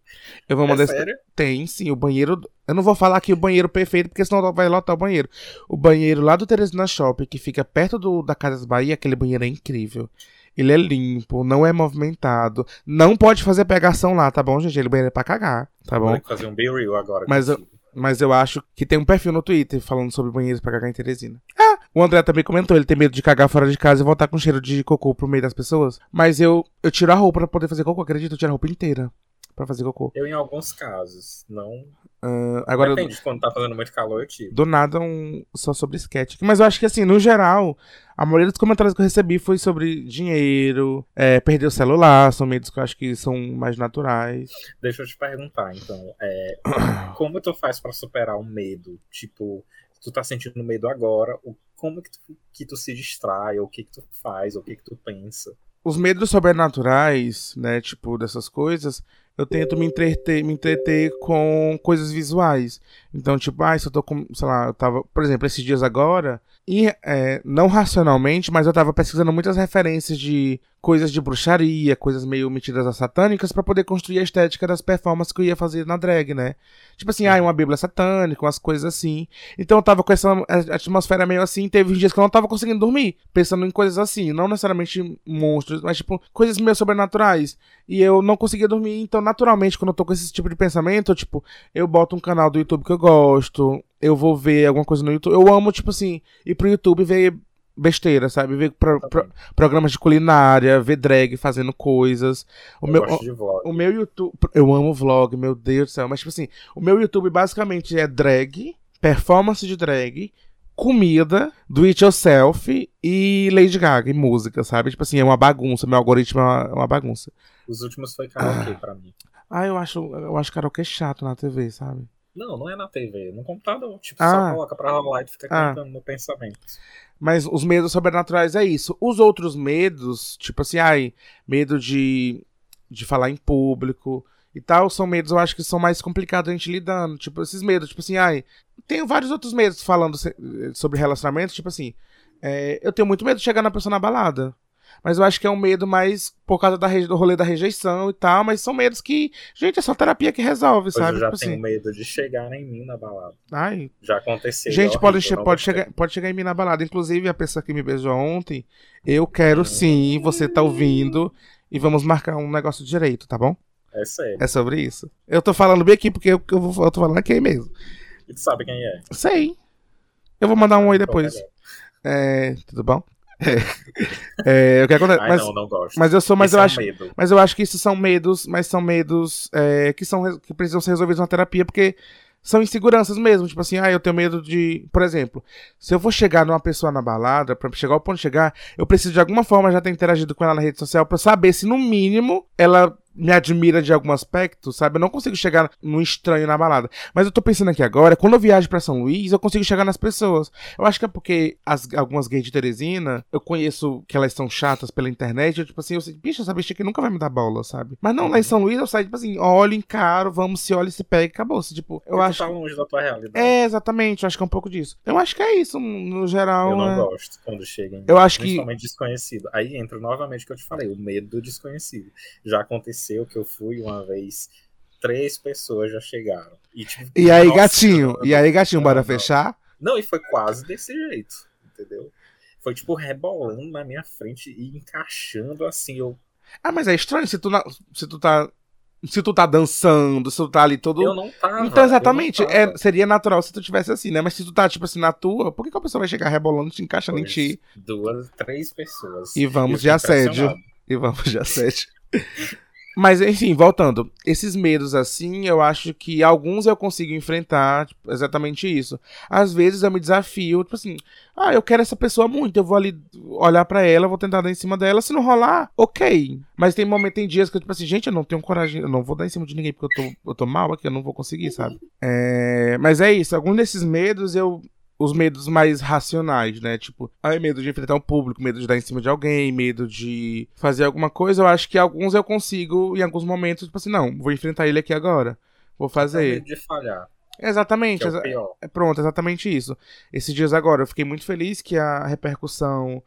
Eu vou mandar É esse- sério? Tem, sim, o banheiro. Eu não vou falar aqui o banheiro perfeito, porque senão vai lotar o banheiro. O banheiro lá do Teresina Shopping, que fica perto do, da Casas Bahia, aquele banheiro é incrível. Ele é limpo, não é movimentado. Não pode fazer pegação lá, tá bom, gente? Ele banheiro é pra cagar, tá bom? que fazer um Be Real agora. Mas eu-. Mas eu acho que tem um perfil no Twitter falando sobre banheiros pra cagar em Teresina. Ah, o André também comentou, ele tem medo de cagar fora de casa e voltar com cheiro de cocô pro meio das pessoas. Mas eu, eu tiro a roupa pra poder fazer cocô, acredito, eu tiro a roupa inteira pra fazer cocô. Eu, em alguns casos, não. Ah, agora, Depende, quando tá fazendo muito calor, eu tiro. do nada, um, só sobre sketch. Mas eu acho que, assim, no geral, a maioria dos comentários que eu recebi foi sobre dinheiro, é, perder o celular, são medos que eu acho que são mais naturais. Deixa eu te perguntar, então. é, como tu faz pra superar o medo? Tipo, tu tá sentindo medo agora, como que tu, que tu se distrai, ou o que que tu faz, ou o que que tu pensa? Os medos sobrenaturais, né, tipo, dessas coisas, eu tento me entreter, me entreter com coisas visuais. Então, tipo, ah, se eu tô com, sei lá, eu tava, por exemplo, esses dias agora, e é, não racionalmente, mas eu tava pesquisando muitas referências de coisas de bruxaria, coisas meio metidas a satânicas, pra poder construir a estética das performances que eu ia fazer na drag, né? Tipo assim, ah, uma bíblia satânica, umas coisas assim. Então eu tava com essa atmosfera meio assim, teve uns dias que eu não tava conseguindo dormir, pensando em coisas assim, não necessariamente monstros, mas tipo, coisas meio sobrenaturais. E eu não conseguia dormir, então naturalmente, quando eu tô com esse tipo de pensamento, eu, tipo, eu boto um canal do YouTube que eu gosto, eu vou ver alguma coisa no YouTube. Eu amo, tipo assim, ir pro YouTube ver besteira, sabe? Ver pro- pro- programas de culinária, ver drag fazendo coisas. O eu meu, gosto de vlog. o meu YouTube. Eu amo vlog, meu Deus do céu. Mas, tipo assim, o meu YouTube basicamente é drag, performance de drag, comida, do it yourself e Lady Gaga e música, sabe? Tipo assim, é uma bagunça. Meu algoritmo é uma, é uma bagunça. Os últimos foi karaokê pra mim. Ah, eu acho, eu acho karaokê chato na TV, sabe? Não, não é na TV, no computador. Tipo, Ah. só coloca pra rolar e fica Ah. cantando no pensamento. Mas os medos sobrenaturais é isso. Os outros medos, tipo assim, ai, medo de, de falar em público e tal, são medos eu acho que são mais complicados a gente lidando. Tipo, esses medos, tipo assim, ai, tenho vários outros medos falando sobre relacionamentos, tipo assim, é, eu tenho muito medo de chegar na pessoa na balada. Mas eu acho que é um medo mais por causa da, do rolê da rejeição e tal, mas são medos que, gente, é só terapia que resolve, Pois sabe? eu já Tipo tenho assim, medo de chegar em mim na balada. ai, Já aconteceu. Gente, é pode, che- pode, chegar, pode chegar em mim na balada. Inclusive, a pessoa que me beijou ontem, eu quero Hum. sim, você tá ouvindo. E vamos marcar um negócio direito, tá bom? É sério. É sobre isso. Eu tô falando bem aqui porque eu, eu, eu tô falando aqui mesmo. E tu sabe quem é? Sei. Eu vou mandar um oi depois. Então, É, tudo bom? É, é, o que acontece? Ai, Mas, não, não gosto. mas eu sou, mas Esse eu é acho. medo. Mas eu acho que isso são medos, mas são medos é, que, são, que precisam ser resolvidos na terapia, porque são inseguranças mesmo. Tipo assim, ah, eu tenho medo de. Por exemplo, se eu vou chegar numa pessoa na balada, pra chegar ao ponto de chegar, eu preciso de alguma forma já ter interagido com ela na rede social pra saber se, no mínimo, ela me admira de algum aspecto, sabe? Eu não consigo chegar num estranho na balada. Mas eu tô pensando aqui agora, quando eu viajo pra São Luís, eu consigo chegar nas pessoas. Eu acho que é porque as, algumas gays de Teresina, eu conheço que elas são chatas pela internet, eu, tipo assim, eu sei, bicho, essa bicha aqui nunca vai me dar bola, sabe? Mas não, lá em São Luís eu saio, tipo assim, olho, encaro, vamos, se olha, se pega e acabou. -se. Tipo, eu acho. tá longe da tua realidade. É, exatamente, eu acho que é um pouco disso. Eu acho que é isso, no geral. Eu não é- gosto quando chega em Eu acho que- principalmente desconhecido. Aí entra novamente o que eu te falei, o medo do desconhecido. Já aconteceu que eu fui uma vez, três pessoas já chegaram. E, tipo, E aí, nossa, gatinho? E aí, gatinho, bora Não, fechar? Não, e foi quase desse jeito, entendeu? Foi tipo rebolando na minha frente e encaixando assim. Eu, Ah, mas é estranho se tu, na- se tu tá se tu tá dançando, se tu tá ali todo. Eu não tava. Então, exatamente, é, seria natural se tu tivesse assim, né? Mas se tu tá, tipo assim, na tua, por que, que a pessoa vai chegar rebolando, te encaixando em Pois, ti? Duas, três pessoas. E vamos de assédio. E vamos de assédio. Mas, enfim, voltando. Esses medos, assim, eu acho que alguns eu consigo enfrentar, tipo, exatamente isso. Às vezes eu me desafio, tipo assim, ah, eu quero essa pessoa muito, eu vou ali olhar pra ela, vou tentar dar em cima dela. Se não rolar, ok. Mas tem momento, tem dias que eu, tipo assim, gente, eu não tenho coragem, eu não vou dar em cima de ninguém porque eu tô, eu tô mal aqui, eu não vou conseguir, sabe? É, mas é isso, algum desses medos eu os medos mais racionais, né? Tipo, ai, medo de enfrentar um público, medo de dar em cima de alguém, medo de fazer alguma coisa. Eu acho que alguns eu consigo, em alguns momentos, tipo assim, não, vou enfrentar ele aqui agora. Vou Tenho fazer. medo de falhar, Exatamente. é o exa- pior. é pronto, exatamente isso. Esses dias agora, eu fiquei muito feliz que a repercussão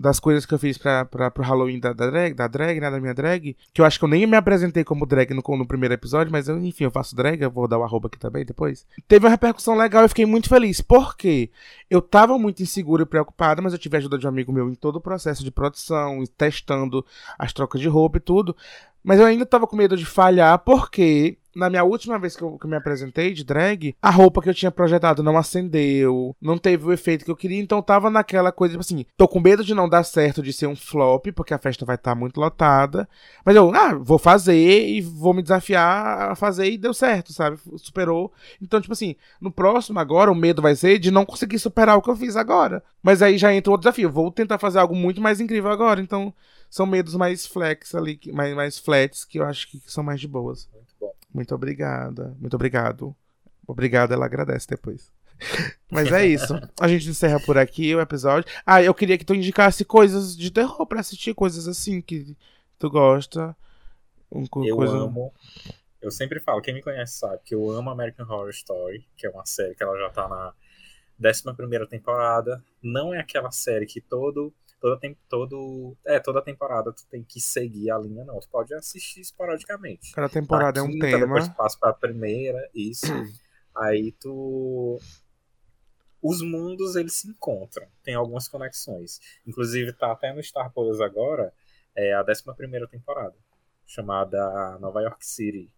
das coisas que eu fiz pra, pra, pro Halloween da, da drag, da drag, né, da minha drag, que eu acho que eu nem me apresentei como drag no, no primeiro episódio, mas eu, enfim, eu faço drag, eu vou dar o arroba aqui também depois. Teve uma repercussão legal e fiquei muito feliz. Por quê? Eu tava muito inseguro e preocupado, mas eu tive a ajuda de um amigo meu em todo o processo de produção, testando as trocas de roupa e tudo. Mas eu ainda tava com medo de falhar, porque na minha última vez que eu, que eu me apresentei de drag, a roupa que eu tinha projetado não acendeu, não teve o efeito que eu queria, então tava naquela coisa, tipo assim, tô com medo de não dar certo, de ser um flop, porque a festa vai estar muito lotada. Mas eu, ah, vou fazer e vou me desafiar a fazer e deu certo, sabe? Superou. Então, tipo assim, no próximo agora, o medo vai ser de não conseguir superar o que eu fiz agora. Mas aí já entra outro desafio. Vou tentar fazer algo muito mais incrível agora. Então, são medos mais flex ali, mais, mais flats, que eu acho que são mais de boas. Muito obrigada. Muito obrigado. Obrigado, ela agradece depois. Mas é isso. A gente encerra por aqui o episódio. Ah, eu queria que tu indicasse coisas de terror pra assistir, coisas assim que tu gosta. Um, Eu coisa... amo. Eu sempre falo, quem me conhece sabe que eu amo American Horror Story, que é uma série que ela já tá na 11 temporada. Não é aquela série que todo. Toda, tem, todo, é, toda temporada tu tem que seguir a linha, não. Tu pode assistir esporadicamente. Cada temporada é Na um quinta, tema. Depois tu passa pra primeira, isso. Aí tu. Os mundos eles se encontram, tem algumas conexões. Inclusive tá até no Star Plus agora, é a 11 temporada, chamada Nova York City.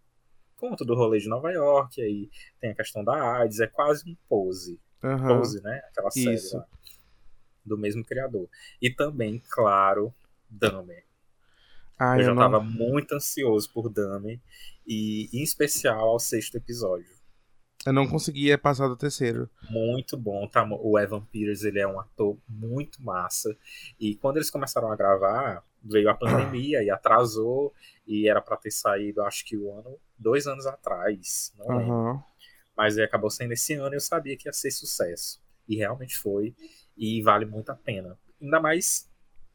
Conta do rolê de Nova York, aí tem a questão da AIDS, é quase um pose. Aham. Pose, né? Aquela série Isso. lá, do mesmo criador. E também, claro, Dahmer. Ah, eu eu já não... tava muito ansioso por Dahmer, e em especial ao sexto episódio. eu não conseguia passar do terceiro. muito bom, tá? O Evan Peters, ele é um ator muito massa. E quando eles começaram a gravar, veio a pandemia e atrasou e era pra ter saído, acho que o ano, dois anos atrás, não lembro. Aham. Mas acabou saindo esse ano e eu sabia que ia ser sucesso. E realmente foi e vale muito a pena. Ainda mais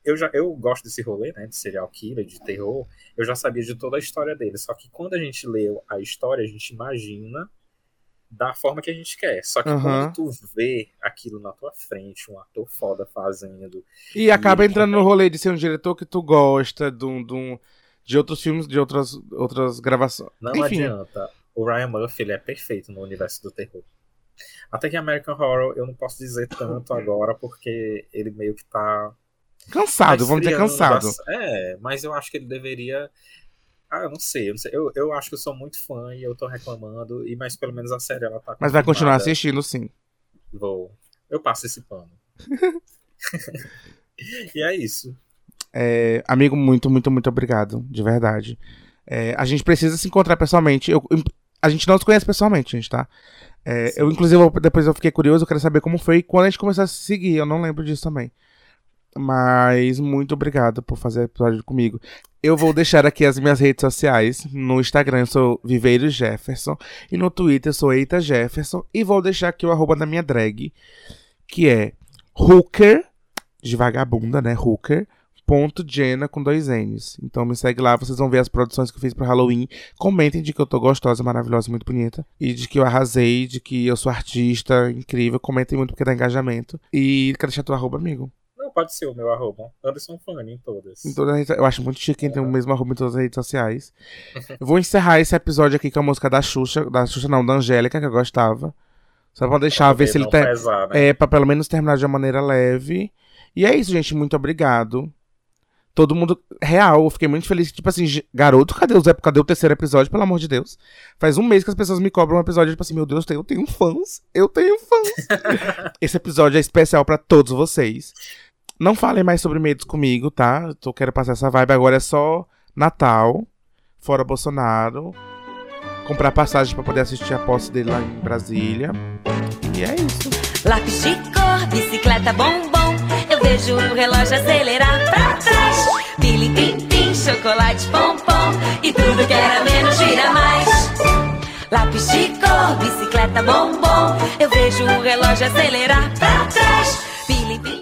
eu já eu gosto desse rolê, né, de serial killer, de terror. Eu já sabia de toda a história dele, só que quando a gente leu a história, a gente imagina da forma que a gente quer. Só que Aham. quando tu vê aquilo na tua frente, um ator foda fazendo, E acaba ele entrando no rolê de ser um diretor que tu gosta, de, um, de, um- de outros filmes, de outras, outras gravações. não Enfim, adianta. O Ryan Murphy, ele é perfeito no universo do terror. Até que American Horror eu não posso dizer tanto agora porque ele meio que tá cansado, vamos dizer cansado. É, mas eu acho que ele deveria. Ah, eu não sei, eu não sei. Eu, eu acho que eu sou muito fã e eu tô reclamando, e mas pelo menos a série ela tá. Mas vai continuar assistindo, sim. Vou. Eu passo esse pano. e é isso. É, amigo, muito, muito, muito obrigado, de verdade. É, a gente precisa se encontrar pessoalmente. Eu- a gente não se conhece pessoalmente, gente, tá? É, eu, inclusive, depois eu fiquei curioso, eu quero saber como foi quando a gente começou a se seguir. Eu não lembro disso também. Mas muito obrigado por fazer episódio comigo. Eu vou deixar aqui as minhas redes sociais. No Instagram eu sou Viveiro Jefferson. E no Twitter eu sou Eita Jefferson. E vou deixar aqui o arroba da minha drag. Que é Hooker, de vagabunda, né? Hooker. Ponto Jenna com dois N's. Então me segue lá, vocês vão ver as produções que eu fiz pro Halloween. Comentem de que eu tô gostosa, maravilhosa, muito bonita. E de que eu arrasei, de que eu sou artista, incrível. Comentem muito porque dá engajamento. E quero deixar teu arroba, amigo. Não, pode ser o meu arroba. Anderson Fanny em todas. Em todas as eu acho muito chique quem tem o mesmo arroba em todas as redes sociais. Eu vou encerrar esse episódio aqui com a música da Xuxa. Da Xuxa não, da Angélica, que eu gostava. Só pra deixar ver se ele tem. né? É, pra pelo menos terminar de uma maneira leve. E é isso, gente. Muito obrigado. Todo mundo. Real, eu fiquei muito feliz. Tipo assim, garoto, cadê o Zé? Cadê o terceiro episódio, pelo amor de Deus? Faz um mês que as pessoas me cobram um episódio, tipo assim, meu Deus, eu tenho fãs. Eu tenho fãs. Esse episódio é especial pra todos vocês. Não falem mais sobre medos comigo, tá? Eu tô, quero passar essa vibe. Agora é só Natal, fora Bolsonaro. Comprar passagem pra poder assistir a posse dele lá em Brasília. E é isso. Lápis de cor, bicicleta, bombom. Eu vejo o relógio acelerar pra trás. Pili, pim, pim, chocolate, pompom. E tudo que era menos gira mais. Lápis de cor, bicicleta, bombom. Eu vejo o relógio acelerar pra trás. Pili, pim.